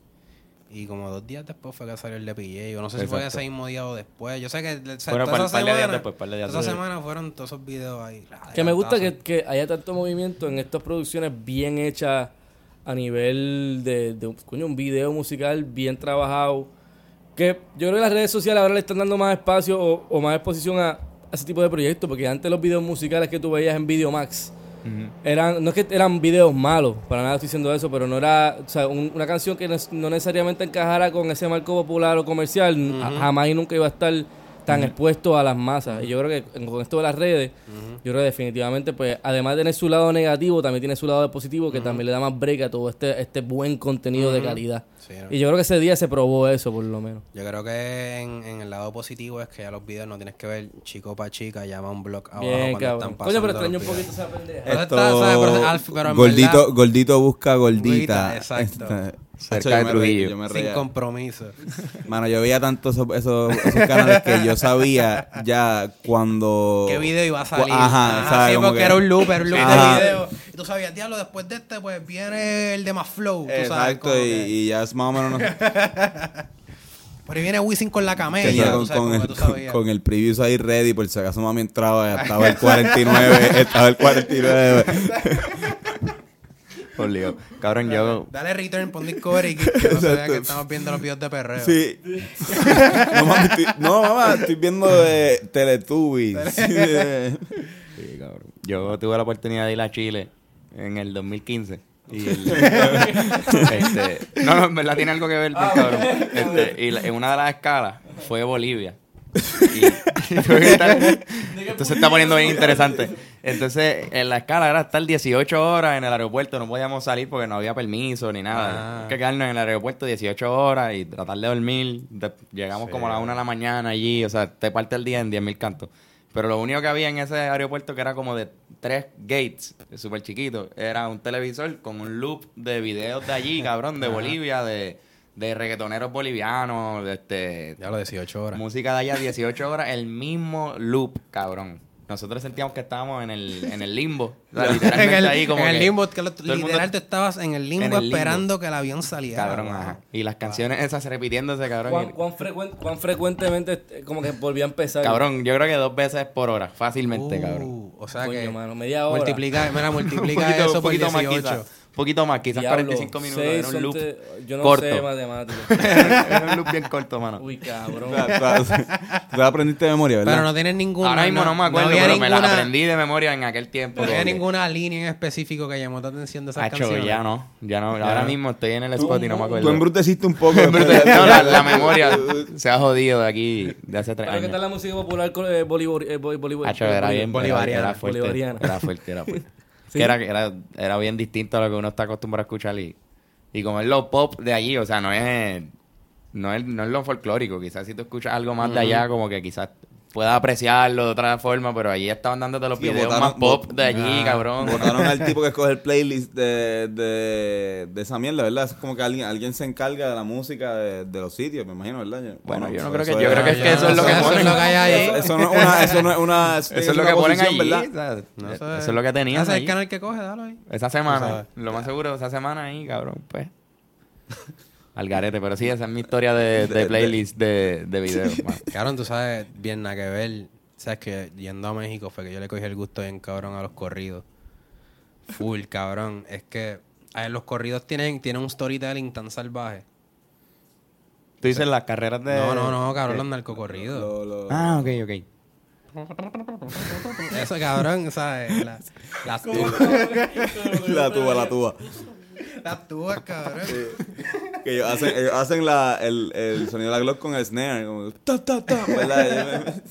Y como dos días después fue que salió el de PJ. Yo no sé si fue ese mismo día o después. Yo sé que o sea, Bueno, toda par- esa par de días semana- después, par de días toda esa semana fueron todos esos videos ahí. Que me gusta que, que haya tanto movimiento en estas producciones bien hechas a nivel de, de coño, un video musical bien trabajado. Que yo creo que las redes sociales ahora le están dando más espacio o, o más exposición a, a ese tipo de proyectos. Porque antes los videos musicales que tú veías en Videomax eran, no es que eran videos malos, para nada estoy diciendo eso, pero no era, o sea, un- una canción que no, es- no necesariamente encajara con ese marco popular o comercial, jamás y nunca iba a estar tan expuesto a las masas. Y yo creo que con esto de las redes, yo creo que definitivamente, pues, además de tener su lado negativo, también tiene su lado positivo, que también le da más break a todo este, este buen contenido de calidad. Sí, ¿no? Y yo creo que ese día se probó eso, por lo menos. Yo creo que en, en el lado positivo es que ya los videos no tienes que ver chico pa' chica, llama un blog abajo Bien, cuando cabrón. están Coño, pero pasando extraño un poquito esa pendeja. Esto, en gordito, verdad- gordito busca gordita. Gordita, exacto. Cerca de yo me reí- Trujillo. yo me Sin compromiso. Mano, yo veía tanto esos, esos, esos canales que yo sabía ya cuando... ¿Qué video iba a salir? Ajá, Ajá, ¿sabes? sí, Como porque que- era un loop, era un loop Ajá. de video. Y tú sabías, diablo, después de este, pues viene el de más flow. Tú Exacto, y, que- y ya es más o menos... no- Por ahí viene Wisin con la camella. tenía con, sabes, con como el, que tú con, sabías. con el preview ahí ready, por si acaso mami entraba, estaba el 49, estaba el 49. Cabrón, yo. Dale return, pon Discovery que, que no se vea que estamos viendo los videos de perreo. Sí. No, mami, estoy, no, mamá, estoy viendo de Teletubbies. Sí, cabrón. Yo tuve la oportunidad de ir a Chile en el 2015. Y el- este, no, no, en verdad tiene algo que ver, bien cabrón. Este, y la- en una de las escalas fue Bolivia. Y, y estar- entonces se está poniendo bien interesante. Entonces, en la escala era estar 18 horas en el aeropuerto, no podíamos salir porque no había permiso ni nada. Ah. Hay que quedarnos en el aeropuerto 18 horas y tratar de dormir. Llegamos como a la 1 de la mañana allí, o sea, te parte el día en 10.000 cantos. Pero lo único que había en ese aeropuerto, que era como de tres gates, súper chiquito, era un televisor con un loop de videos de allí, cabrón, de Bolivia, de, de reggaetoneros bolivianos, de este, Ya lo 18 horas. música de allá 18 horas, el mismo loop, cabrón. Nosotros sentíamos que estábamos en el, en el limbo. O sea, en literalmente el, ahí como en el limbo, que lo- todo el mundo- literal tú estabas en el limbo en el limbo. esperando que el avión saliera. Cabrón, ajá. Y las canciones esas repitiéndose, cabrón. ¿Cuán, cuán frecuente, cuán frecuentemente eh, como que volvía a empezar? Cabrón, yo creo que dos veces por hora, fácilmente, Uh, cabrón. O sea Coño, que mano, media hora. multiplica, mira, Un multiplica poquito, eso un por poquito más 18. quizás. Un poquito más, quizás Diablo, 45 minutos. Era un loop te- Yo no corto. sé matemáticas. Era un loop bien corto, mano. Uy, cabrón. Tú la aprendiste de memoria, ¿verdad? Pero no tienes ninguna. Ahora mismo no, me acuerdo, pero me las ninguna- aprendí de memoria en aquel tiempo. No había ninguna línea en específico que llamó tu atención de esas Hacho, canciones. ya no, ya no. Ahora mismo estoy en el spot y no me acuerdo. Tú embruteciste un poco. No, la, la memoria se ha jodido de aquí de hace tres ¿Pero qué años. tal la música popular eh, Hacho, era bien Bolivariana, Era fuerte, bolivariana. era fuerte, era fuerte. Sí. Que era, era, era bien distinto a lo que uno está acostumbrado a escuchar y, y como es lo pop de allí, o sea, no es, no es, no es lo folclórico. Quizás si tú escuchas algo más de allá, como que quizás puedas apreciarlo de otra forma, pero allí estaban dándote los Sí, videos botaron- más pop bot- de allí, Ah, cabrón. Votaron al tipo que escoge el playlist de, de, de esa mierda, ¿verdad? Es como que alguien, alguien se encarga de la música de, de los sitios, me imagino, ¿verdad? Yo- Bueno, yo no creo que- yo creo que es que eso es lo que Eso es ponen. lo que hay ahí. Eso, no es una, eso no es una, Eso es lo que ponen allí, ¿verdad? No eso es lo que tenían Ese es el canal que coge, dalo ahí. Esa semana, lo más seguro, esa semana ahí, cabrón, pues. Al garete. Pero sí, esa es mi historia de, de playlist de, de videos. mano. Cabrón, tú sabes, bien nada que ver. Sabes que yendo a México fue que yo le cogí el gusto bien cabrón a los corridos. Full, cabrón. Es que a ver, los corridos tienen, tienen un storytelling tan salvaje. Tú dices las carreras de... No, no, no, cabrón, los narcocorridos. Lo- lo- Ah, ok, ok. Eso, cabrón, ¿sabes? La- las tubas. la tuba, la tuba. Las tubas, cabrón. Que ellos hacen, ellos hacen la, el, el sonido de la Glock con el snare. Como, ta, ta, ta, ¿verdad?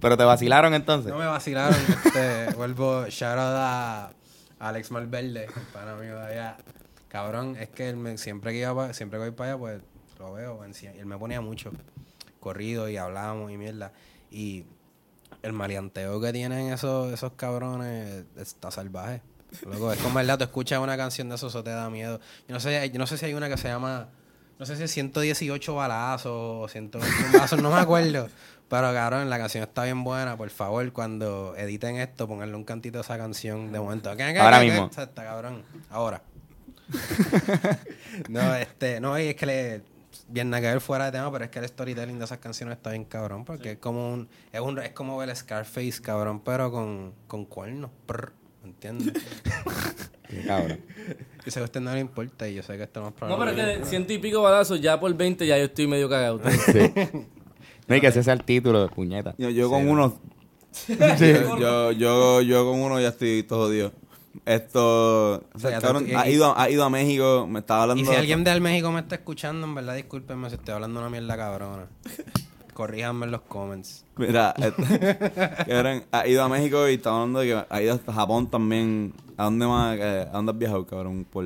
Pero te vacilaron entonces. No me vacilaron. Este, vuelvo, shout out a Alex Malverde, el pana mío de allá. Cabrón, es que él me- siempre que iba pa- siempre que voy para allá, pues lo veo. él me ponía mucho corrido y hablábamos y mierda. Y el maleanteo que tienen esos, esos cabrones está salvaje. Loco, es como verdad, tú escuchas una canción de esos, eso te da miedo. Yo no sé, yo no sé si hay una que se llama, no sé si es 118 balazos o 121 balazos, no me acuerdo. Pero cabrón, la canción está bien buena. Por favor, cuando editen esto, ponganle un cantito a esa canción de momento. ¿Qué, qué, Ahora qué, qué? mismo. Exacto, cabrón. Ahora. no, este, no, y es que le, bien nada que ver fuera de tema, pero es que el storytelling de esas canciones está bien cabrón, porque es como un, es un, es como ver Scarface, cabrón, pero con, con cuernos, prr, ¿me entiendes? Qué cabrón. yo sé que a usted no le importa y yo sé que esto no es No, pero es que ciento y pico balazos, ya por 20 ya yo estoy medio cagado. Sí. No, y que ese sea el título de puñeta. Yo, yo con uno. yo, yo, yo, yo con uno ya estoy todo jodido. Esto. o sea, sea, ya cabrón, tú- y- ha, ido, a- ha ido a México, me estaba hablando. Y si de- alguien de México me está escuchando, en verdad, discúlpenme si estoy hablando una mierda cabrona. Corríjanme en los comments. Mira, eh, cabrón, ha ido a México y estaba hablando de que ha ido hasta Japón también. ¿A dónde más? eh, ¿A dónde has viajado, cabrón? Por,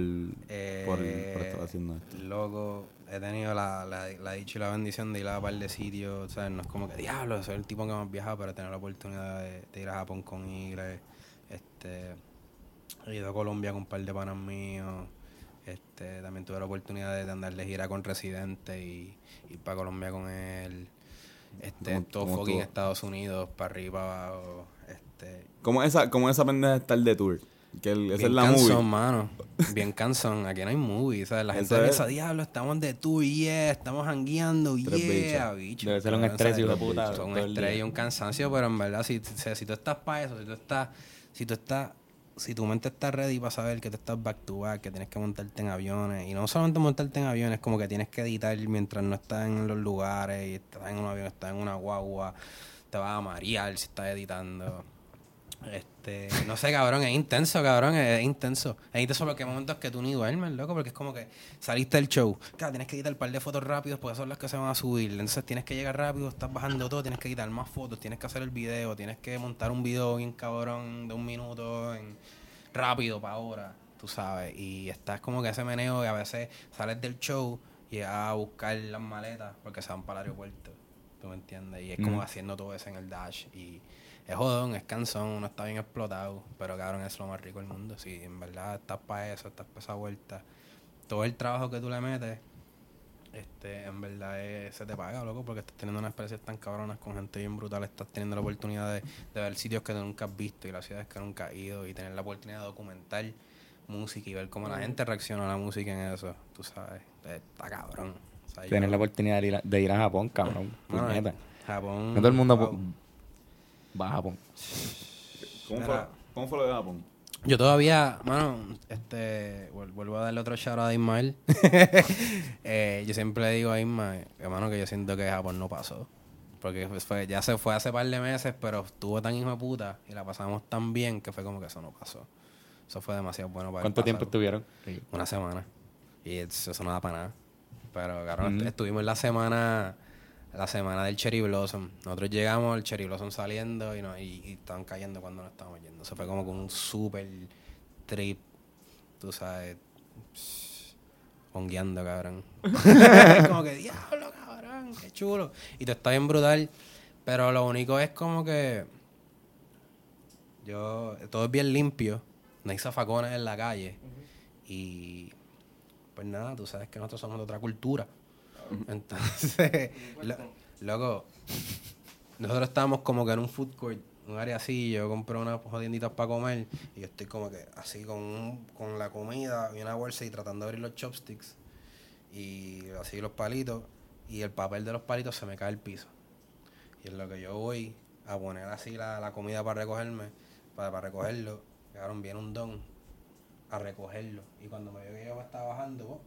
Eh, por, por estar haciendo esto. Loco, he tenido la, la, la dicha y la bendición de ir a un par de sitios. ¿sabes? No es como que, diablo, soy el tipo que más viaja, pero tener la oportunidad de, de ir a Japón con Igre. Este, he ido a Colombia con un par de panas míos. Este, también tuve la oportunidad de, de andar de gira con Residente y ir para Colombia con él. Este, ¿Cómo- todo fucking? Estados Unidos, para arriba, para abajo. Este, ¿Cómo esa, cómo esa pendeja de estar de tour? Que el- esa es la cansón, movie. mano. Bien cansón. Aquí no hay movie. ¿sabes? La gente piensa, diablo, estamos de tour, yeah, estamos hangueando, yeah, bicho. Debe ser un estrés, hijo de puta, un estrés y un cansancio, pero en verdad, si, si, si tú estás para eso, si tú estás, si tú estás, si tu mente está ready para saber que tú estás back to back, que tienes que montarte en aviones, y no solamente montarte en aviones, como que tienes que editar mientras no estás en los lugares, y estás en un avión, estás en una guagua, te vas a marear si estás editando. Este, no sé, cabrón, es intenso, cabrón, es, intenso. Es intenso porque hay momentos que tú ni duermes, loco, porque es como que saliste del show. Claro, tienes que editar un par de fotos rápidos porque son las que se van a subir. Entonces tienes que llegar rápido, estás bajando todo, tienes que editar más fotos, tienes que hacer el video, tienes que montar un video bien cabrón de un minuto en, rápido para ahora, tú sabes. Y estás como que ese meneo y a veces sales del show y a buscar las maletas porque se van para el aeropuerto. ¿Tú me entiendes? Y es como haciendo todo eso en el dash. Y es jodón, es cansón, uno está bien explotado. Pero cabrón, es lo más rico del mundo. Si en verdad estás para eso, estás para esa vuelta. Todo el trabajo que tú le metes, este, en verdad es- se te paga, loco, porque estás teniendo unas experiencias tan cabronas con gente bien brutal. Estás teniendo la oportunidad de, de ver sitios que nunca has visto y las ciudades que nunca has ido y tener la oportunidad de documentar música y ver cómo la gente reacciona a la música en eso, tú sabes. Está cabrón. O sea, Tener yo- la oportunidad de ir a, de ir a Japón, cabrón. Puñeta. Japón. No todo el mundo wow. Va a Japón. ¿Cómo, fue, ¿Cómo fue lo de Japón? Yo todavía, mano, este, vuel- vuelvo a darle otro shout out a Ismael. Eh, yo siempre le digo a Ismael, hermano, que yo siento que Japón no pasó. Porque fue- fue- ya se fue hace par de meses, pero estuvo tan hijo de puta y la pasamos tan bien que fue como que eso no pasó. Eso fue demasiado bueno para ¿Cuánto tiempo estuvieron? Una semana. Y eso, eso no da para nada. Pero, cabrón, Ujú. estuvimos la semana la semana del Cherry Blossom. Nosotros llegamos, el Cherry Blossom saliendo y, no, y, y estaban cayendo cuando nos estábamos yendo. Eso fue como con un super trip, tú sabes, hongueando, cabrón. como que, diablo, cabrón, qué chulo. Y te está bien brutal. Pero lo único es como que yo, todo es bien limpio, no hay zafacones en la calle. Y pues nada, tú sabes que nosotros somos de otra cultura. Entonces, lo- loco, nosotros estábamos como que en un food court, un área así, yo compré unas jodienditas para comer y yo estoy como que así con, un- con la comida y una bolsa y tratando de abrir los chopsticks. y así los palitos y el papel de los palitos se me cae al piso. Y en lo que yo voy a poner así la, la comida para recogerme, para, para recogerlo, cabrón, viene un don a recogerlo. Y cuando me vio que yo me estaba bajando, oh,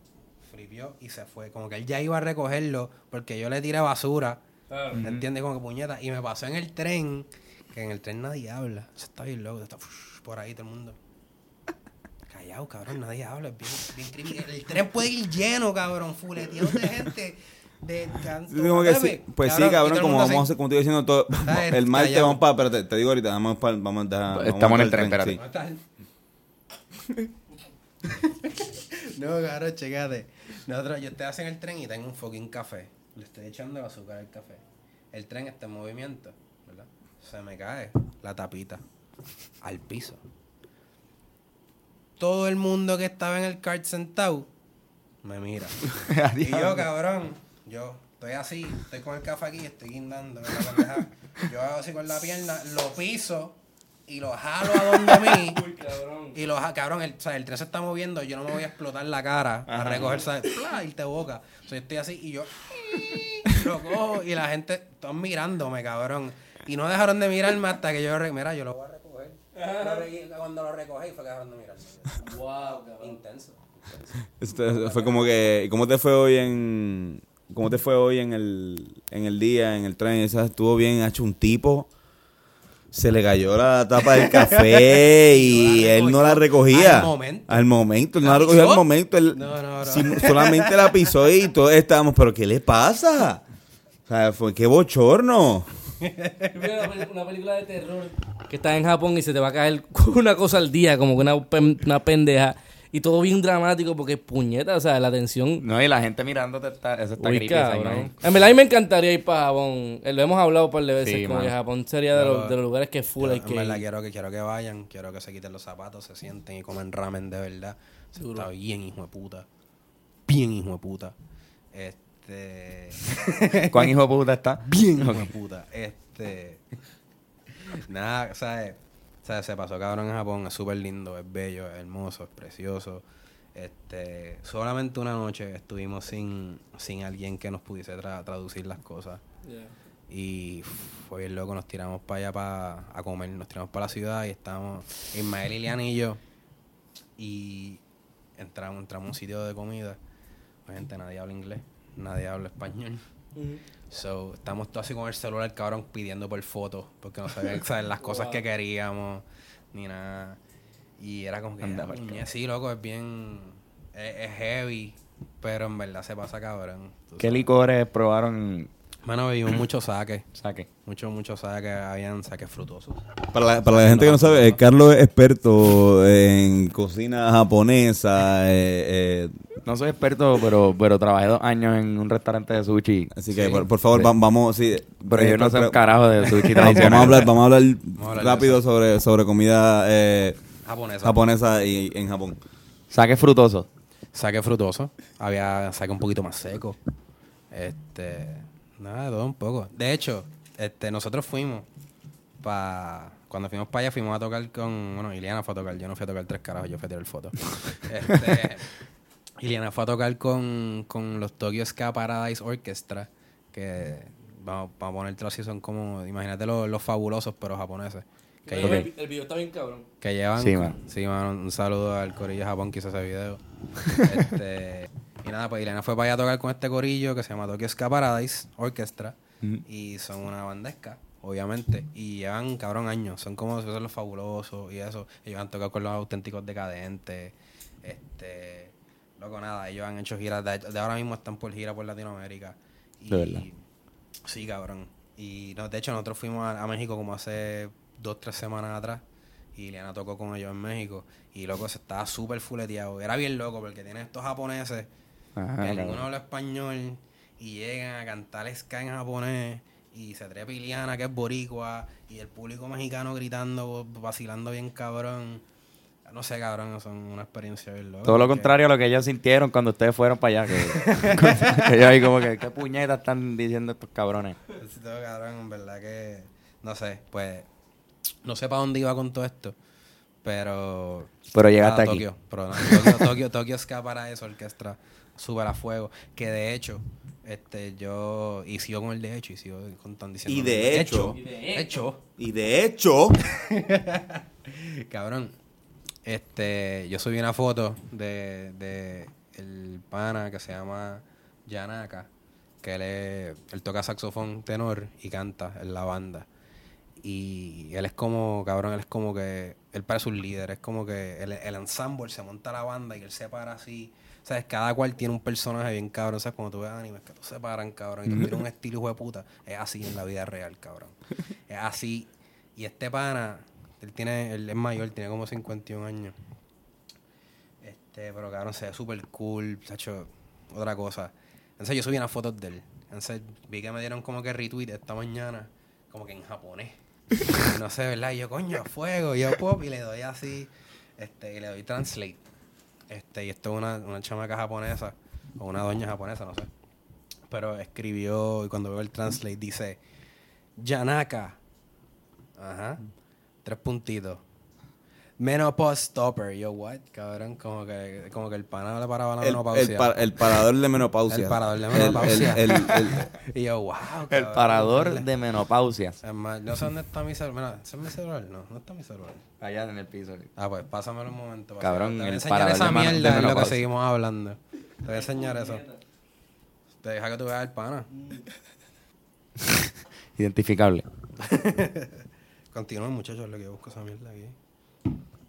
fripió y se fue. Como que él ya iba a recogerlo porque yo le tiré basura. ¿Me entiendes? Como que puñeta. Y me pasó en el tren, que en el tren nadie habla. Eso está bien loco. Está por ahí todo el mundo. Callado, cabrón, nadie habla. Es bien, bien creepy. El tren puede ir lleno, cabrón, fuleteado de gente. De canto. Sí, sí. Pues sí, y todo cabrón, como vamos a así. hacer, como te iba diciendo, todo, el martes Callado. vamos para, pero te, te digo ahorita, vamos para, vamos a dejar- vamos Estamos a en el tren, sí. espérate. ¿Dónde está él? no, cabrón, checate. Nosotros, yo estoy haciendo el tren y tengo un fucking café. Le estoy echando el azúcar al café. El tren está en movimiento, ¿verdad? Se me cae la tapita al piso. Todo el mundo que estaba en el kart sentado me mira. y yo, cabrón, yo estoy así, estoy con el café aquí, estoy guindando. Yo hago así con la pierna, lo piso y lo jalo a donde mí. Y lo ja- cabrón, el, o sea, el tren se está moviendo, yo no me voy a explotar la cara a recoger, ¿sabes? ¡Pla! irte boca. O sea, yo estoy así y yo lo cojo y la gente, todos mirándome, cabrón. Y no dejaron de mirarme hasta que yo, mira, yo lo voy a recoger. Lo re- Cuando lo recogí fue que dejaron de mirarme. Wow, cabrón. Intenso. Este, fue como que, ¿y ¿cómo te fue hoy en, cómo te fue hoy en el, en el día, en el tren? Esa estuvo bien, ha hecho un tipo, se le cayó la tapa del café y No él no la recogía. Al momento. Al momento, no ¿La recogió al momento. Él No, no, solamente la pisó y todos estábamos, pero ¿qué le pasa? O sea, fue qué bochorno. Una, película de terror que está en Japón y se te va a caer una cosa al día, como que una, una pendeja. Y todo bien dramático porque puñeta, o sea, la tensión. No, y la gente mirándote, está, eso está Uy, creepy, cabrón. En verdad, a mí me encantaría ir para Japón. Eh, Lo hemos hablado un par de veces. Sí, como que Japón sería de, los, Yo- de los lugares que full Yo, hay en que verdad ir. quiero que quiero que vayan, quiero que se quiten los zapatos, se sienten y comen ramen de verdad. Eso Está bien hijo de puta. Bien hijo de puta. Este ¿Cuán hijo de puta está? bien hijo de puta. Este nada, ¿sabes? Sea, se pasó cabrón en Japón, es súper lindo, es bello, es hermoso, es precioso. Este, solamente una noche estuvimos sin, sin alguien que nos pudiese tra- traducir las cosas. Y fue bien loco, nos tiramos para allá pa- a comer, nos tiramos para la ciudad y estábamos Ismael, Liliana y yo. Y entramos, entramos a un sitio de comida. Gente, nadie habla inglés, nadie habla español. So, estamos todos así con el celular, cabrón, pidiendo por fotos, porque no sabían ¿sabes? las cosas que queríamos, ni nada. Y era como que, Anda puñe, sí, loco, es bien, es, es heavy, pero en verdad se pasa cabrón. ¿Qué sabes. licores probaron? Mano, bebimos mucho saque. Saque. Mucho, mucho saque. Habían saques frutosos. Para la, para la gente que no sabe, eh, Carlos es experto en cocina japonesa. eh, eh, No soy experto, pero, pero trabajé dos años en un restaurante de sushi. así que, por, por favor, va- vamos. Sí, Pero eh, yo no sé un carajo de sushi Vamos a hablar, vamos a hablar a hablar de rápido sobre, sobre comida eh, Japonesa. japonesa y, en Japón. Saque frutoso. Saque frutoso. Había saque un poquito más seco. Este. Nada, de todo un poco. De hecho, este, nosotros fuimos pa Cuando fuimos para allá, fuimos a tocar con. Bueno, Iliana fue a tocar. Yo no fui a tocar tres carajos, yo fui a tirar fotos. este, Iliana fue a tocar con, con los Tokyo Ska Paradise Orchestra. Que vamos, vamos a ponértelo así, son como. Imagínate los, los fabulosos, pero japoneses. Que El, llevan- el- el video está bien cabrón. que llevan. Sí, man. Sí, man, Un saludo al corillo de Japón que hizo ese video. este, y nada, pues Ilena fue para allá a tocar con este corillo que se llama Tokyo Ska Paradise Orchestra. Y son una bandesca, obviamente. Y llevan, cabrón, años. Son como son los fabulosos y eso. Ellos han tocado con los auténticos decadentes. Este. Loco, nada. Ellos han hecho giras. De, de ahora mismo están por gira por Latinoamérica. Y, De verdad. Sí, cabrón. Y no, de hecho, nosotros fuimos a, a México como hace dos, tres semanas atrás. Y Liana tocó con ellos en México. Y loco, se estaba súper fuleteado. Era bien loco porque tienen estos japoneses Ajá, que ninguno habla español. Y llegan a cantar ska en japonés. Y se trepa Iliana, que es boricua. Y el público mexicano gritando, vacilando bien cabrón. No sé, cabrón, son una experiencia bien loca. Todo lo contrario a lo que ellos sintieron cuando ustedes fueron para allá. Que, ellos ahí como que, ¿qué puñetas están diciendo estos cabrones? Sí, todo cabrón, en verdad que. No sé, pues. No sé para dónde iba con todo esto. Pero. Pero llegaste nada, aquí. Tokio, pero nada, Tokio, Tokio, Tokio Ska para eso, orquestra súper a fuego. Que de hecho, este, yo. Y sigo con el de hecho, y sigo contando diciendo. Y de hecho- hecho. Y de hecho, Cabrón. Este, yo subí una foto de, de el pana que se llama Yanaka, que él, es- él toca saxofón tenor y canta en la banda. Y él es como, cabrón, él es como que, él parece un líder, es como que el, el ensemble se monta la banda y él se para así. ¿Sabes? Cada cual tiene un personaje bien cabrón. ¿Sabes? Cuando tú ves animes que tú se paran, cabrón, y tú tienes un estilo hijo de puta, es así en la vida real, cabrón. Es así. Y este pana, él tiene, él es mayor, tiene como 51 años. Este, pero cabrón, se ve súper cool, se ha hecho otra cosa. Entonces yo subí unas fotos de él. Entonces vi que me dieron como que retweet esta mañana, como que en japonés. No sé, ¿verdad? Y yo, coño, fuego. Y yo pop y le doy así, este, y le doy translate. Este, y esto es una, una chamaca japonesa, o una doña japonesa, no sé. Pero escribió, y cuando veo el translate dice, Yanaka. Ajá. Tres puntitos. Menopause stopper. Yo, what? Cabrón, como que, como que el pana le paraba la el, menopausia. el, pa- el parador de menopausia. El parador de menopausia. el- Y yo, wow. El parador de más, no sé dónde está mi celular. Mira, ¿ese es mi celular? No, no está mi celular. Allá en el piso. Ah, pues pásamelo un momento. para Cabrón, que- te voy a el enseñar parador esa de de mierda es lo que menopausia. seguimos hablando. Te voy a enseñar eso. Te deja que tú veas el pana. Identificable. Continúen, muchachos, lo que yo busco esa mierda aquí.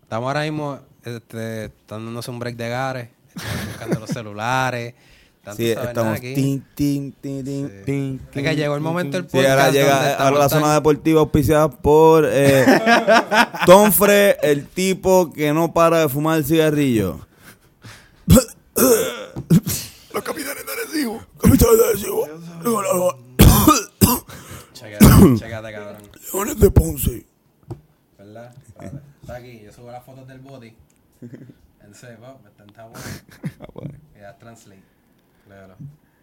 Estamos ahora mismo, este, están dándose un break de gares, están buscando los celulares. Están, sí, estamos aquí. tin, tin, tin, tin. Sí. Tin, Es que llegó el momento del Sí, ahora podcast llega ahora la zona deportiva auspiciada por eh, Tonfre, el tipo que no para de fumar el cigarrillo. Los capitanes de Arecibo. Capitanes de Arecibo. Chécate, chécate, cabrón. Leones de Ponce. ¿Verdad? Vale. Está aquí, yo subo las fotos del body. En serio, va, está en tabú. Y da translate. Léelo.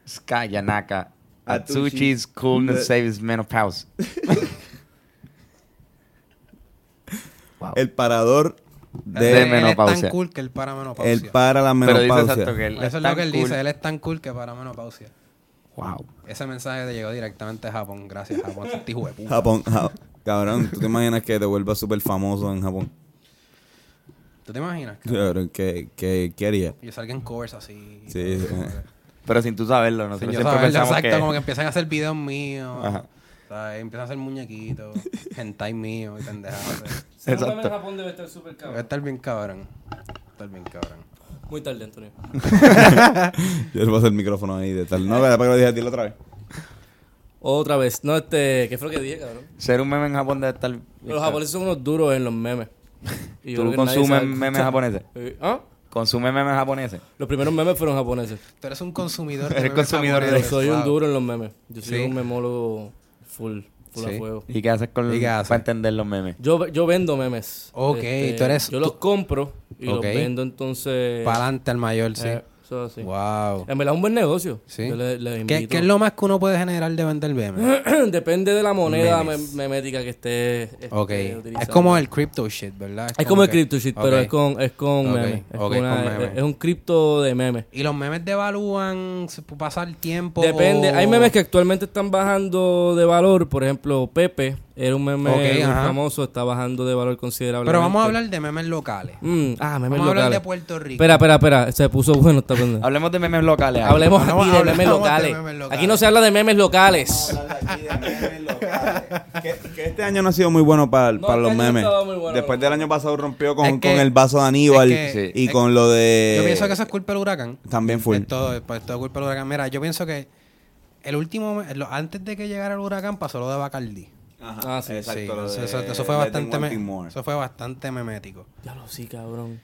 Sky Yanaka. Atsuchi's coolness saves menopause. wow. El parador De Él- él menopausia. es tan cool que él para menopausia. el para la Pero dice menopausia. exacto que él Eso es tan lo que él cool. dice, él es tan cool que para menopausia. Wow. Ese mensaje te llegó directamente a Japón. Gracias, Japón. Este hijo de puta. Japón, Ja- cabrón, ¿tú te imaginas que te vuelvas súper famoso en Japón? ¿Tú te imaginas? que Cabrón, ¿qué, qué, qué haría? Yo salga en covers así. Sí, todo, sí. Pero sin tú saberlo, Sin nosotros yo siempre saberlo, pensamos exacto, que... como que empiezan a hacer videos míos. Ajá. ¿sabes? Empiezan a hacer muñequitos, hentai mío y pendejadas. Exacto. en Japón debe estar súper cabrón. estar bien cabrón. A estar bien cabrón. Muy tarde, Antonio. Yo le paso el micrófono ahí de tal. No, para que lo dije a ti la otra vez. Otra vez. No, este... ¿Qué fue lo que dije, cabrón? Ser un meme en Japón debe estar... Los japoneses son unos duros en los memes. Y yo ¿Tú creo que nadie consumes sabe- memes japoneses? Eh, ¿Ah? ¿Consume memes japoneses? Los primeros memes fueron japoneses. Tú eres un consumidor Eres memes consumidor de- Yo japoneses, soy un wow. duro en los memes. Yo soy Sí. un memólogo full, full Sí. a fuego. ¿Y qué haces con ¿Y qué haces? para entender los memes? Yo, yo vendo memes. Este, Ok, tú eres- Yo los compro y Ok. los vendo entonces... Para adelante al mayor, sí. Eh, eso así. Wow. En verdad es un buen negocio. Sí. Yo le- les ¿Qué, invito. qué es lo más que uno puede generar de vender memes? Depende de la moneda Memes. memética que esté, esté ok. utilizando. Es como el crypto shit, ¿verdad? Es como el que- crypto shit, pero es con, es con memes. Es, ok, con una- con memes. es- es un cripto de memes. ¿Y los memes devalúan se puede pasar el tiempo? Depende. o- Hay memes que actualmente están bajando de valor. Por ejemplo, Pepe era un meme muy ajá. famoso. Está bajando de valor considerablemente. Pero vamos a hablar de memes locales. Mm, ah, memes Vamos a hablar locales. de Puerto Rico. Espera, espera, espera. Se puso bueno esta pendeja. Hablemos de memes locales. ahí. Hablemos aquí de hablemos memes de locales. memes locales. Aquí no se habla de memes locales. que, que este año no ha sido muy bueno para, No, para este los memes. bueno. Después del año pasado rompió con, Es que- con el vaso de Aníbal es que- y con lo de... Yo pienso que eso es culpa del huracán. También full. Es todo, todo culpa del huracán. Mira, yo pienso que el último, antes de que llegara el huracán pasó lo de Bacardi. Ah, sí, exacto, Sí, lo eso, de eso- eso fue bastante, me- eso fue bastante memético. Ya lo sí, cabrón.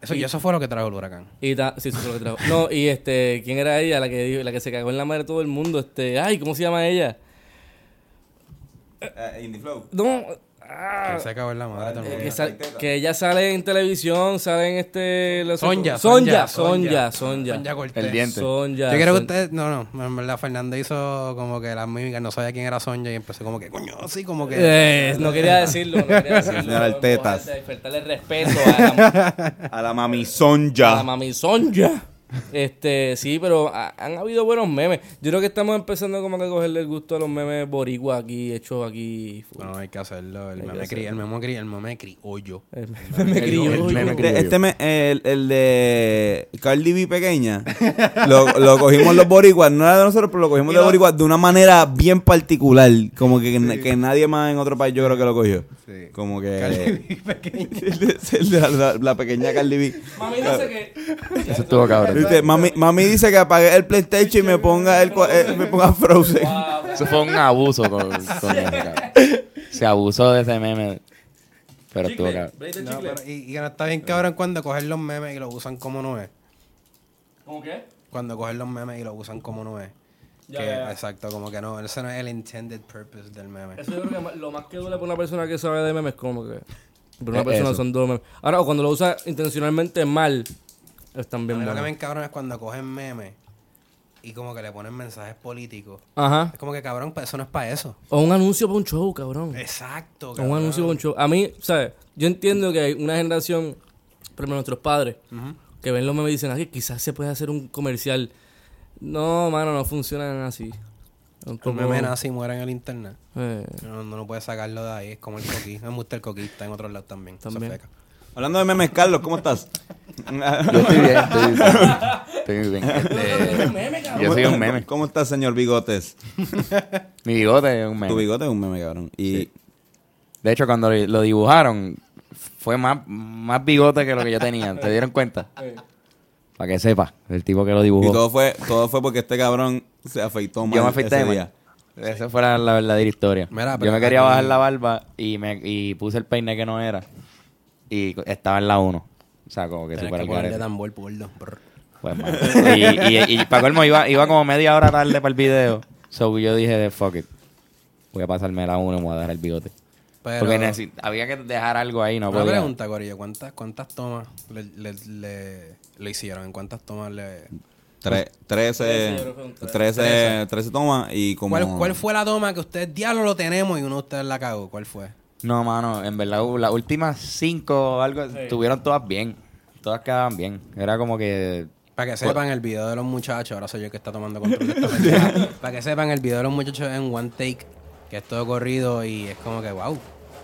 Eso, y eso fue lo que trajo el huracán. Y ta- sí, eso fue lo que trajo. No, y este, ¿quién era ella? La que dijo- la que se cagó en la madre de todo el mundo. Este, ay, ¿cómo se llama ella? Eh, Indie Flow. No, Que se acabó en la madre Eh, también. que, sal- que ella sale en televisión, sale en este... los- Sonja, Sonja, Sonja, Sonja, Sonja. Cortés. El diente. Sonja. Yo creo que ustedes, no, no, en verdad Fernando hizo como que las mímicas, no sabía quién era Sonja y empecé como que, coño, así como que... Eh, no quería decirlo, no quería decirlo. Señora el tetas. Despertarle respeto a la, A la mami a la mami Sonja. Este, sí, pero ha- han habido buenos memes. Yo creo que estamos empezando como que a cogerle el gusto a los memes boricua aquí, hechos aquí. full. No, hay que hacerlo. El Hay meme, cri, el meme, cri, el meme criollo. El meme criollo. el meme Este, criollo. este me- el, el de Cardi B pequeña, lo, lo cogimos los boricuas, no era de nosotros, pero lo cogimos de boricuas de una manera bien particular, como que, que nadie más en otro país yo creo que lo cogió. Sí. Como Cardi que... B pequeña. el de- el de la, la- la pequeña Cardi B. Mami dice que... Eso estuvo cabrón. Dice, mami, mami dice que apague el PlayStation y me ponga el, eh, me ponga Frozen. Wow. Eso fue un abuso con, con eso, cabrón. Se abusó de ese meme. Pero estuvo cabrón. No, pero- y, y que no está bien cabrón cuando cogen los memes y los usan como no es. ¿Cómo qué? Cuando cogen los memes y los usan como no es. Ya, Que- ya, ya. Exacto, como que no, ese no es el intended purpose del meme. Eso yo creo que lo más que duele para una persona que sabe de memes es como que... Pero una Es persona eso. son dos memes. Ahora, o cuando lo usa intencionalmente mal, están A bien lo que me encabrona es cuando cogen memes y como que le ponen mensajes políticos. Ajá. Es como que cabrón, eso no es para eso. O un anuncio para un show, cabrón. Exacto, O cabrón. un anuncio para un show. A mí, ¿sabes? Yo entiendo que hay una generación, por ejemplo, nuestros padres, que ven los memes y dicen, ah, que quizás se puede hacer un comercial. No, mano, no funcionan así. Un poco- meme nazi muere en el internet. Eh, No, no, no puedes sacarlo de ahí, es como el coquí. Me gusta el coquí, está en otros lados también. También. Hablando de memes, Carlos, ¿cómo estás? Yo estoy bien, estoy bien. Estoy bien. Este, yo soy un meme. ¿Cómo estás, señor Bigotes? Mi bigote es un Tu meme. bigote es un meme, cabrón. Y De hecho, cuando lo, dibujaron, fue más, más bigote que lo que yo tenía. ¿Te dieron cuenta? Para que sepa, el tipo que lo Y dibujó. todo fue, todo fue porque este cabrón se afeitó mal yo me afeité ese día. Esa fue la, la verdadera historia. Mira, yo me quería bajar la barba y me y puse el peine que no era. Y estaba en la 1. O sea, como que que al tambor. Pues, y, y, y para colmo iba, iba como media hora tarde para el video. So yo dije, fuck it. Voy a pasarme la 1 y me voy a dejar el bigote. Pero, Porque había que dejar algo ahí, no una podía. pregunta, Corillo. ¿Cuántas, cuántas tomas le, le, le, le hicieron? ¿En cuántas tomas le...? Tre- Trece, Trece, yo creo que fueron trece. trece, trece tomas y como... ¿Cuál, ¿Cuál fue la toma que ustedes, diablo, lo tenemos y uno de ustedes la cagó? ¿Cuál fue? No, mano, en verdad las últimas cinco o algo estuvieron todas bien. Todas quedaban bien. Era como que... Para que sepan el video de los muchachos, ahora soy yo el que está tomando control de esta pendeja. Para que sepan el video de los muchachos en one take, que es todo corrido y es como que wow.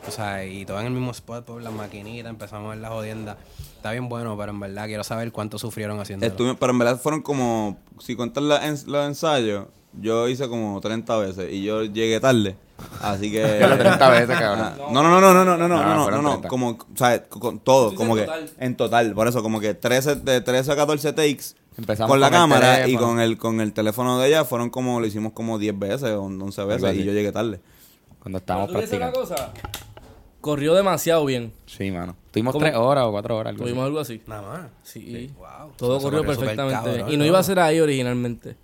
O sea, y todo en el mismo spot por las maquinitas, empezamos a ver la jodienda. Está bien bueno, pero en verdad quiero saber cuánto sufrieron haciendo pero en verdad fueron como, si cuentas la- en- los ensayos, yo hice como 30 veces y yo llegué tarde. Así que... Yo lo 30 veces, cabrón. No, no, no, no, no, no, no, no, No, no, no, fueron no, 30. como, o sea, con todo, como que, total. en total, por eso, como que 13, de 13 a 14 takes Empezamos con la con el cámara y con el, con el teléfono de ella fueron como, lo hicimos como 10 veces o 11 veces así. y yo llegué tarde. Cuando Pero estábamos tú dices una practicando. cosa, corrió demasiado bien. Sí, mano. Tuvimos ¿Cómo? tres horas o cuatro horas. algo así. Tuvimos algo así. Nada más. Sí. Wow. Todo corrió perfectamente cabrón. Y no ¿no? iba a ser ahí originalmente.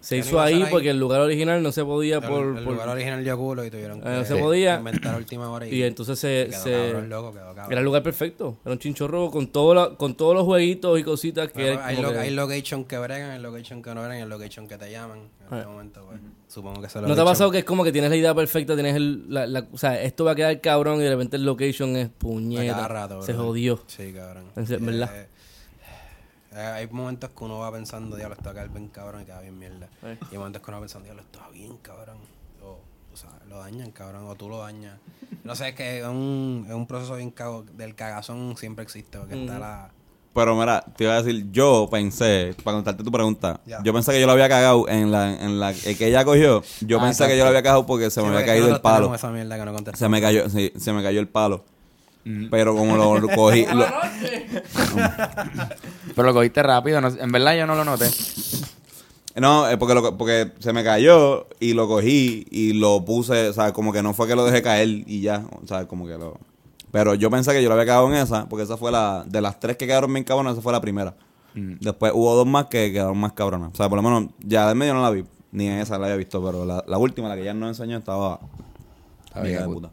Se hizo ahí ahí. porque el lugar original no se podía El, por... el por- lugar original dio culo y tuvieron que Eh, no se podía. inventar última hora y, y entonces se... quedó se- cabrón, loco, quedó cabrón. era el lugar perfecto. Era un chinchorro con, todo la- con todos los jueguitos y cositas que... Bueno, hay, lo- que- hay location que bregan, hay location que no bregan, hay location que te llaman. En este momento, pues, supongo que se lo ¿No te ha pasado que es como que tienes la idea perfecta, tienes el, la, la- o sea, esto va a quedar cabrón y de repente el location es puñeta, rato, se jodió. Sí, cabrón. En serio, ¿verdad? Eh, eh, hay momentos que uno va pensando, diablo, esto va a quedar bien cabrón y queda bien mierda. Eh. Y hay momentos que uno va pensando, diablo, esto va bien cabrón. O, o sea, lo dañan, cabrón, o tú lo dañas. No sé, es que es un, es un proceso bien cago, del cagazón siempre existe, porque está la... Pero mira, te iba a decir, yo pensé, para contarte tu pregunta, yo pensé que yo lo había cagado en la, en la el que ella cogió, yo Ah, pensé que yo lo había cagado porque se me había caído el palo. Esa mierda que no. Se me cayó, sí, se me cayó el palo. Pero como lo, cogí, lo- Pero lo cogiste rápido. no en verdad yo no lo noté. no, es porque, lo- porque se me cayó y lo cogí y lo puse, o sea, como que no fue que lo dejé caer y ya, o sea, como que lo... Pero yo pensé que yo lo había cagado en esa, porque esa fue la, de las tres que quedaron bien cabronas, esa fue la primera. Después hubo dos más que quedaron más cabronas. O sea, por lo menos ya del medio no la vi, ni esa la había visto, pero la, la última, la que ya nos enseñó, estaba... Estaba bien de puta. puta.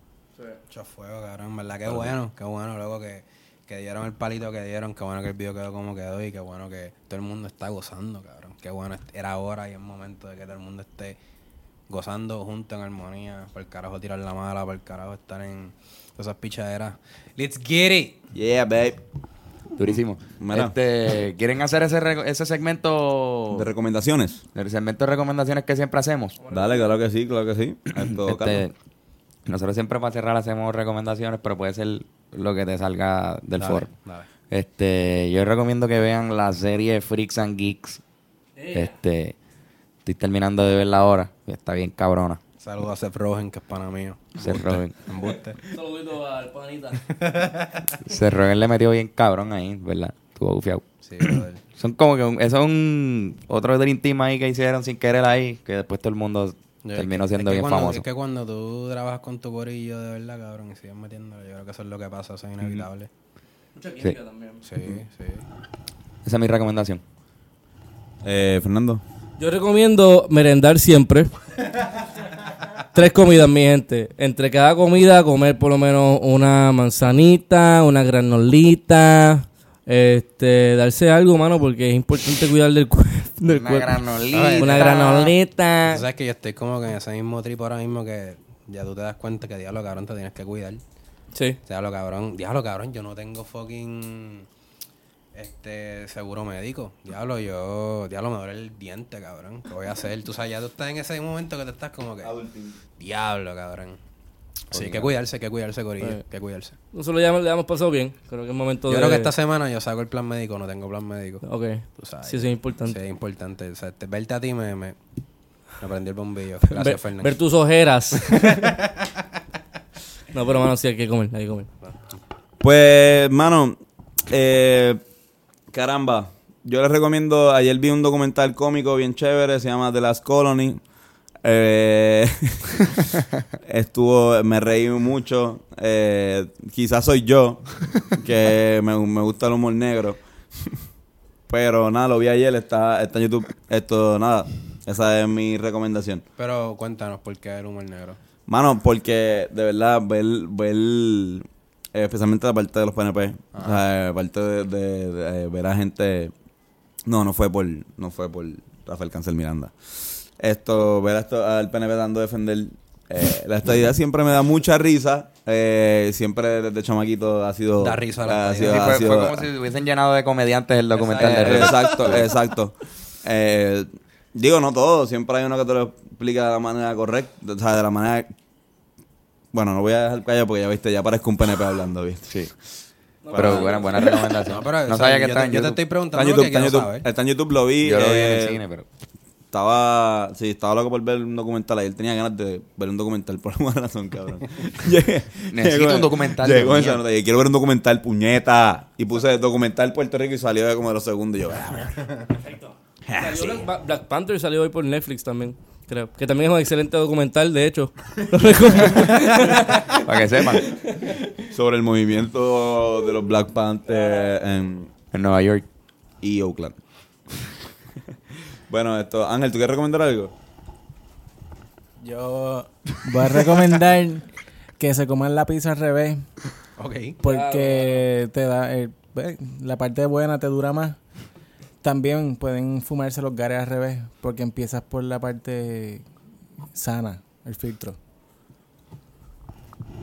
Mucho fuego, cabrón. ¿Verdad? Qué bueno, qué bueno, luego que, que dieron el palito que dieron. Qué bueno que el video quedó como quedó y qué bueno que todo el mundo está gozando, cabrón. Qué bueno, era hora y es momento de que todo el mundo esté gozando junto en armonía. Por el carajo tirar la mala, por el carajo estar en esas pichaderas. Let's get it. Yeah, babe. Durísimo. Mira. Este, ¿Quieren hacer ese, re- ese segmento De recomendaciones. el segmento de recomendaciones que siempre hacemos? Dale, claro que sí, claro que sí. Esto, Este, Carlos. Nosotros siempre para cerrar hacemos recomendaciones, pero puede ser lo que te salga del Dale, foro. dale. Este, yo recomiendo que vean la serie Freaks and Geeks. Este, estoy terminando de verla ahora. Está bien cabrona. Saludos a Seth Rogen, que es pana mío. Seth Rogen. Saludito al panita. Se Rogen le metió bien cabrón ahí, ¿verdad? Estuvo bufiado. Sí, brother. Son como que un- eso es un otro Dream Team ahí que hicieron sin querer ahí, que después todo el mundo Yo- terminó es siendo que bien cuando- famoso. Es que cuando tú trabajas con tu corillo de verdad, cabrón, y sigues metiéndolo, yo creo que eso es lo que pasa, eso es inevitable. Mucha química también. Sí, sí. Esa es mi recomendación. Eh, Fernando. Yo recomiendo merendar siempre. Tres comidas, mi gente. Entre cada comida, comer por lo menos una manzanita, una granolita. Este, darse algo, mano, porque es importante cuidar del, cuerpo del Una cuerpo. granolita. Una granolita. Tú sabes que yo estoy como que en ese mismo trip ahora mismo que ya tú te das cuenta que diablo cabrón te tienes que cuidar. Sí. Diablo cabrón, diablo cabrón, yo no tengo fucking este seguro médico. Diablo, yo, diablo me duele el diente, cabrón. ¿Qué voy a hacer? Tú sabes, ya tú estás en ese momento que te estás como que diablo, cabrón. Sí, hay que cuidarse, hay que cuidarse, Corillo, Sí. hay que cuidarse. Nosotros ya le hemos pasado bien. Creo que es momento Yo de... creo que esta semana yo saco el plan médico, no tengo plan médico. Ok. Tú sabes. Sí, eso es importante. Sí, es importante. O sea, te- verte a ti me, me, me prendió el bombillo. Gracias, ver, Fernando. ver tus ojeras. no, pero mano, sí hay que comer, hay que comer. Pues, mano, eh, caramba. Yo les recomiendo, ayer vi un documental cómico bien chévere, se llama The Last Colony. Eh, estuvo, me reí mucho. Eh, quizás soy yo, que me, me gusta el humor negro. Pero nada, lo vi ayer, está, está en YouTube. Esto, nada, esa es mi recomendación. Pero cuéntanos por qué el humor negro. Mano, porque de verdad, ver, ver eh, especialmente la parte de los PNP, o sea, parte de, de- de, ver a gente, no, no fue por, no fue por Rafael Cancel Miranda. Esto, ver a esto, al PNP dando a defender eh, la estadidad siempre me da mucha risa. eh, siempre desde chamaquito ha sido, Da risa la ha sido- Sí, ha fue, sido- fue como si hubiesen llenado de comediantes el documental eh, de Red. exacto, exacto. Eh, digo, no todo. Siempre hay uno que te lo explica de la manera correcta. O sea, de la manera... Bueno, no voy a dejar callar porque ya viste, ya parezco un PNP hablando, ¿viste? Sí. Pero buena, buena recomendación. No, pero, no o sea, sabía que yo, estaba te, en yo te estoy Está preguntando lo que está en YouTube. saber. Está en YouTube, lo vi. Yo lo vi en el cine, pero... Estaba, sí, estaba loco por ver un documental. Ayer tenía ganas de ver un documental por alguna razón, cabrón. Llegué- Necesito un documental Llegó esa nota y quiero ver un documental, puñeta. Y puse documental Puerto Rico y salió de como de los segundos. Y yo, ah, Salió Black, Black Panther salió hoy por Netflix también. Creo. Que también es un excelente documental, de hecho. Para que sepan. sobre el movimiento de los Black Panthers en, En Nueva York. y Oakland. Bueno, esto, Ángel, ¿tú quieres recomendar algo? Yo voy a recomendar que se coman la pizza al revés. Ok. Porque te da. eh, la parte buena te dura más. También pueden fumarse los gares al revés. Porque empiezas por la parte sana, el filtro.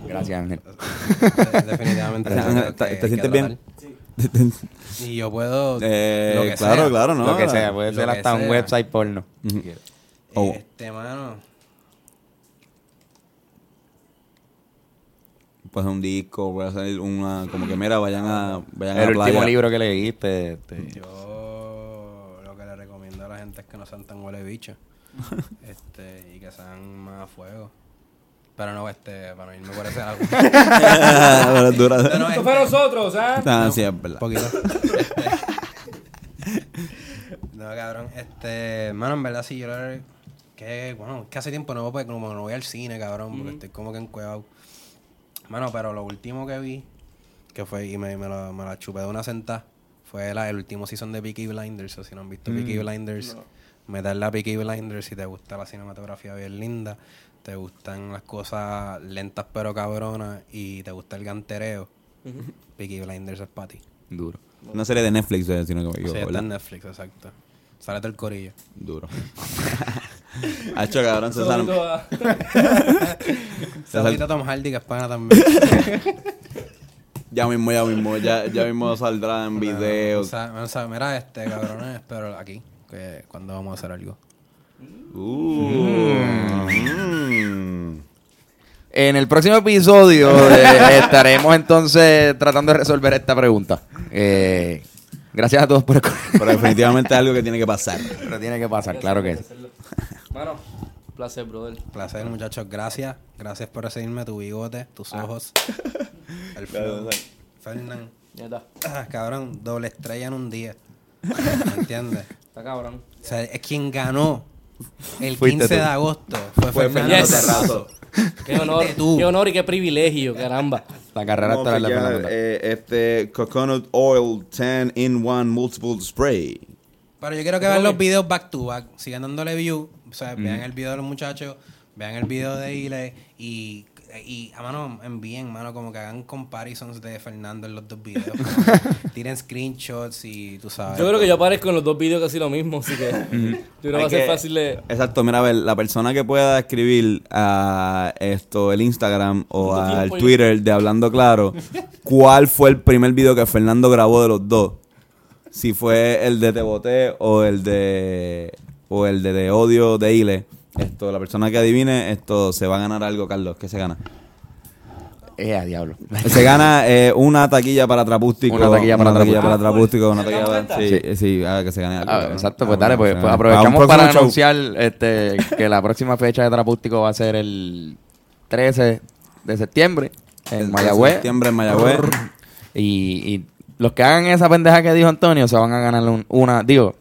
Gracias, Ángel. De- Definitivamente. Ángel, ¿te- te sientes bien? tratar. Y yo puedo. Eh, lo que claro, sea. claro, ¿no? Lo que sea, puede ser hasta un website porno. Oh. Este, mano. Pues un disco, voy a salir una, como que mira, vayan a, vayan a El la último playa. libro que leíste. este, Yo lo que le recomiendo a la gente es que no sean tan huele bicho. este, y que sean más a fuego. Pero no, este, para no irme por ese lado. Pero es dura. No, no, Esto fue nosotros, sí, es verdad. poquito. Este, no, cabrón. Este, mano, en verdad sí, yo lo que, bueno, es que hace tiempo no, voy, como no voy al cine, cabrón, porque estoy como que encuevado. Mano, pero lo último que vi, que fue, y me, me, lo- me la chupé de una sentada, fue la, el último season de Peaky Blinders, o si no han visto Peaky Blinders, meterle a Peaky Blinders si te gusta la cinematografía bien linda, te gustan las cosas lentas pero cabronas y te gusta el gantereo, Peaky Blinders es para ti. Duro. Una serie de Netflix, eh, si no me Sí, está Netflix, exacto. Sálete el corillo. Duro. Hacho, cabrón, se sal- Saludito a- Saludito a Tom Hardy que es pana también. Ya mismo, ya mismo, ya, ya mismo saldrá en videos. o sea, mira este, cabrones, pero aquí, que cuando vamos a hacer algo. Uh. Mm. En el próximo episodio eh, estaremos entonces tratando de resolver esta pregunta. Eh, gracias a todos por escuchar. Pero definitivamente es algo que tiene que pasar. Pero tiene que pasar, claro que sí. Mano, placer, brother. Placer, muchachos, gracias. Gracias por recibirme tu bigote, tus ojos. El. Fernán. Ya está. Ah, cabrón, doble estrella en un día. ¿Me entiendes? Está cabrón. O sea, es quien ganó el Fuiste 15 de agosto. Fue, Fue Fernando Fernando Yes. Terrazo. Qué honor, tú. qué honor y qué privilegio, caramba. La carrera está a de chequear, Fernando. eh, este Coconut Oil 10 in 1 Multiple Spray. Pero yo quiero que vean los videos back to back. Sigan dándole view. O sea, vean el video de los muchachos, vean el video de Ile y, y a mano, envíen, mano, como que hagan comparisons de Fernando en los dos videos. Tiren screenshots y tú sabes. Yo creo que yo aparezco en los dos vídeos casi lo mismo, así que yo creo que va a ser fácil de... Exacto, mira, a ver, la persona que pueda escribir a esto, el Instagram o ¿Cuánto al Twitter de Hablando Claro, ¿cuál fue el primer video que Fernando grabó de los dos? Si fue el de Te Boté o el de o el de, de Odio de Ile. Esto, la persona que adivine, esto se va a ganar algo, Carlos. ¿Qué se gana? Eh, a diablo. Se gana eh, una taquilla para Trapústico. Una taquilla para taquilla para Trapústico. Una taquilla para... Sí, sí, ah, que se gane algo. Ah, exacto, Ah, pues dale, pues, pues aprovechamos para show. anunciar este, que la próxima fecha de Trapústico va a ser el 13 de septiembre en El Mayagüez. septiembre en Mayagüez. Y, y los que hagan esa pendeja que dijo Antonio se van a ganar un- una, digo,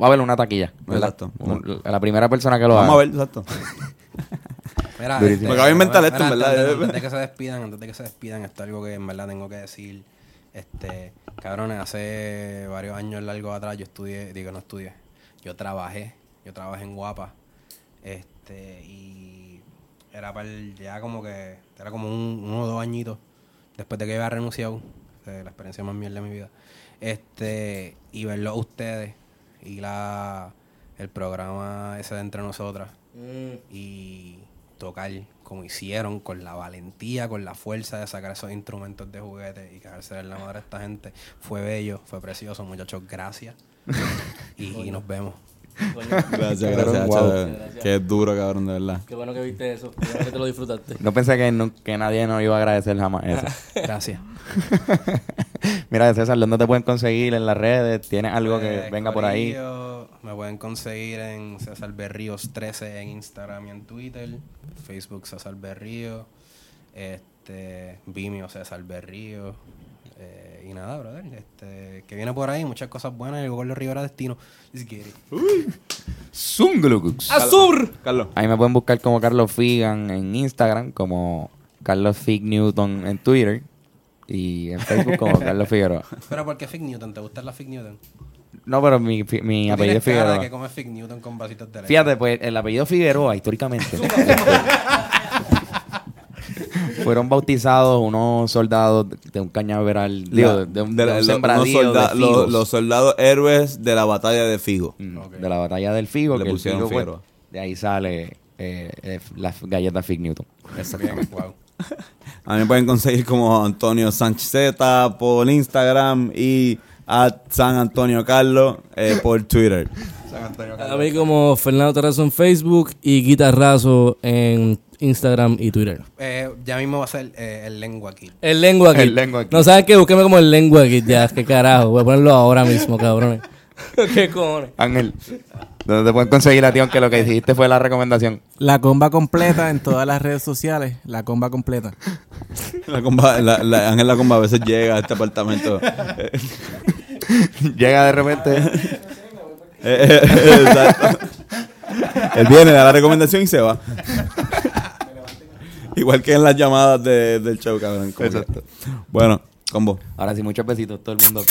va a haber una taquilla. ¿verdad? Exacto. Un- la primera persona que lo Vamos haga. a ver, exacto. Mira, Durísimo. Me acabo de inventar esto, en verdad. Antes, antes de que se despidan, antes de que se despidan, esto es algo que en verdad tengo que decir. Este, cabrones, hace varios años largos atrás yo estudié, digo, no estudié, yo trabajé, yo trabajé en Guapa. Este, y era para el- ya como que, era como un, uno o dos añitos después de que había renunciado, eh, la experiencia más mierda de mi vida. Este, y verlo a ustedes y la, el programa ese de entre nosotras y tocar como hicieron, con la valentía, con la fuerza de sacar esos instrumentos de juguete y cagarse en la madre a esta gente. Fue bello, fue precioso, muchachos, gracias. y, y nos vemos. Gracias, gracias, wow. Qué duro, cabrón, de verdad. qué bueno que viste eso. Qué bueno que te lo disfrutaste. No pensé que, no- que nadie nos iba a agradecer jamás eso. Gracias. Mira, César, ¿dónde te pueden conseguir en las redes? ¿Tienes algo que Eh, venga por ahí? Me pueden conseguir en César Berríos 13 en Instagram y en Twitter. Facebook César Berríos. Este, Vimeo César Berríos. Eh, y nada, brother. Este, que viene por ahí, muchas cosas buenas. El Gordo Rivera Destino. Let's get it. Zunglux. ¡Azur! Carlos. Ahí me pueden buscar como Carlos Figan en Instagram, como Carlos Fig Newton en Twitter y en Facebook como Carlos Figueroa. Pero ¿por qué Fig Newton? ¿Te gusta la Fig Newton? No, pero mi, mi Tú apellido de Figueroa. que come Fig Newton con vasitos de leche. Fíjate, pues el apellido Figueroa, históricamente, fueron bautizados unos soldados de un cañaveral, digo, de, de un, De de la- un sembradío solda- de los- figos. los soldados héroes de la batalla de Figo. Mm, de la batalla del Figo, Le que el pusieron Figo, pues, Figueroa. de ahí sale eh, eh, las galletas Fig Newton. Bien, wow. A mí me pueden conseguir como Antonio Sánchez Z por Instagram y a San Antonio Carlos eh, por Twitter. A mí como Fernando Terrazo en Facebook y Guitarrazo en Instagram y Twitter. Eh, ya mismo va a ser eh, el lengua aquí. El lengua aquí. El lengua kit. No saben qué, búsqueme como el lengua aquí. Ya, qué carajo. Voy a ponerlo ahora mismo, cabrones. ¿Qué cojones? Ángel, ¿dónde te pueden conseguir a ti? Aunque lo que dijiste fue la recomendación. La comba completa en todas las redes sociales. La comba completa. La comba, la, la- Ángel la comba a veces llega a este apartamento. Llega de repente. Eh, eh, exacto. Él viene, da la recomendación y se va. Igual que en las llamadas de- del show, cabrón. que- Exacto. Bueno, combo. Ahora sí, muchos besitos, todo el mundo.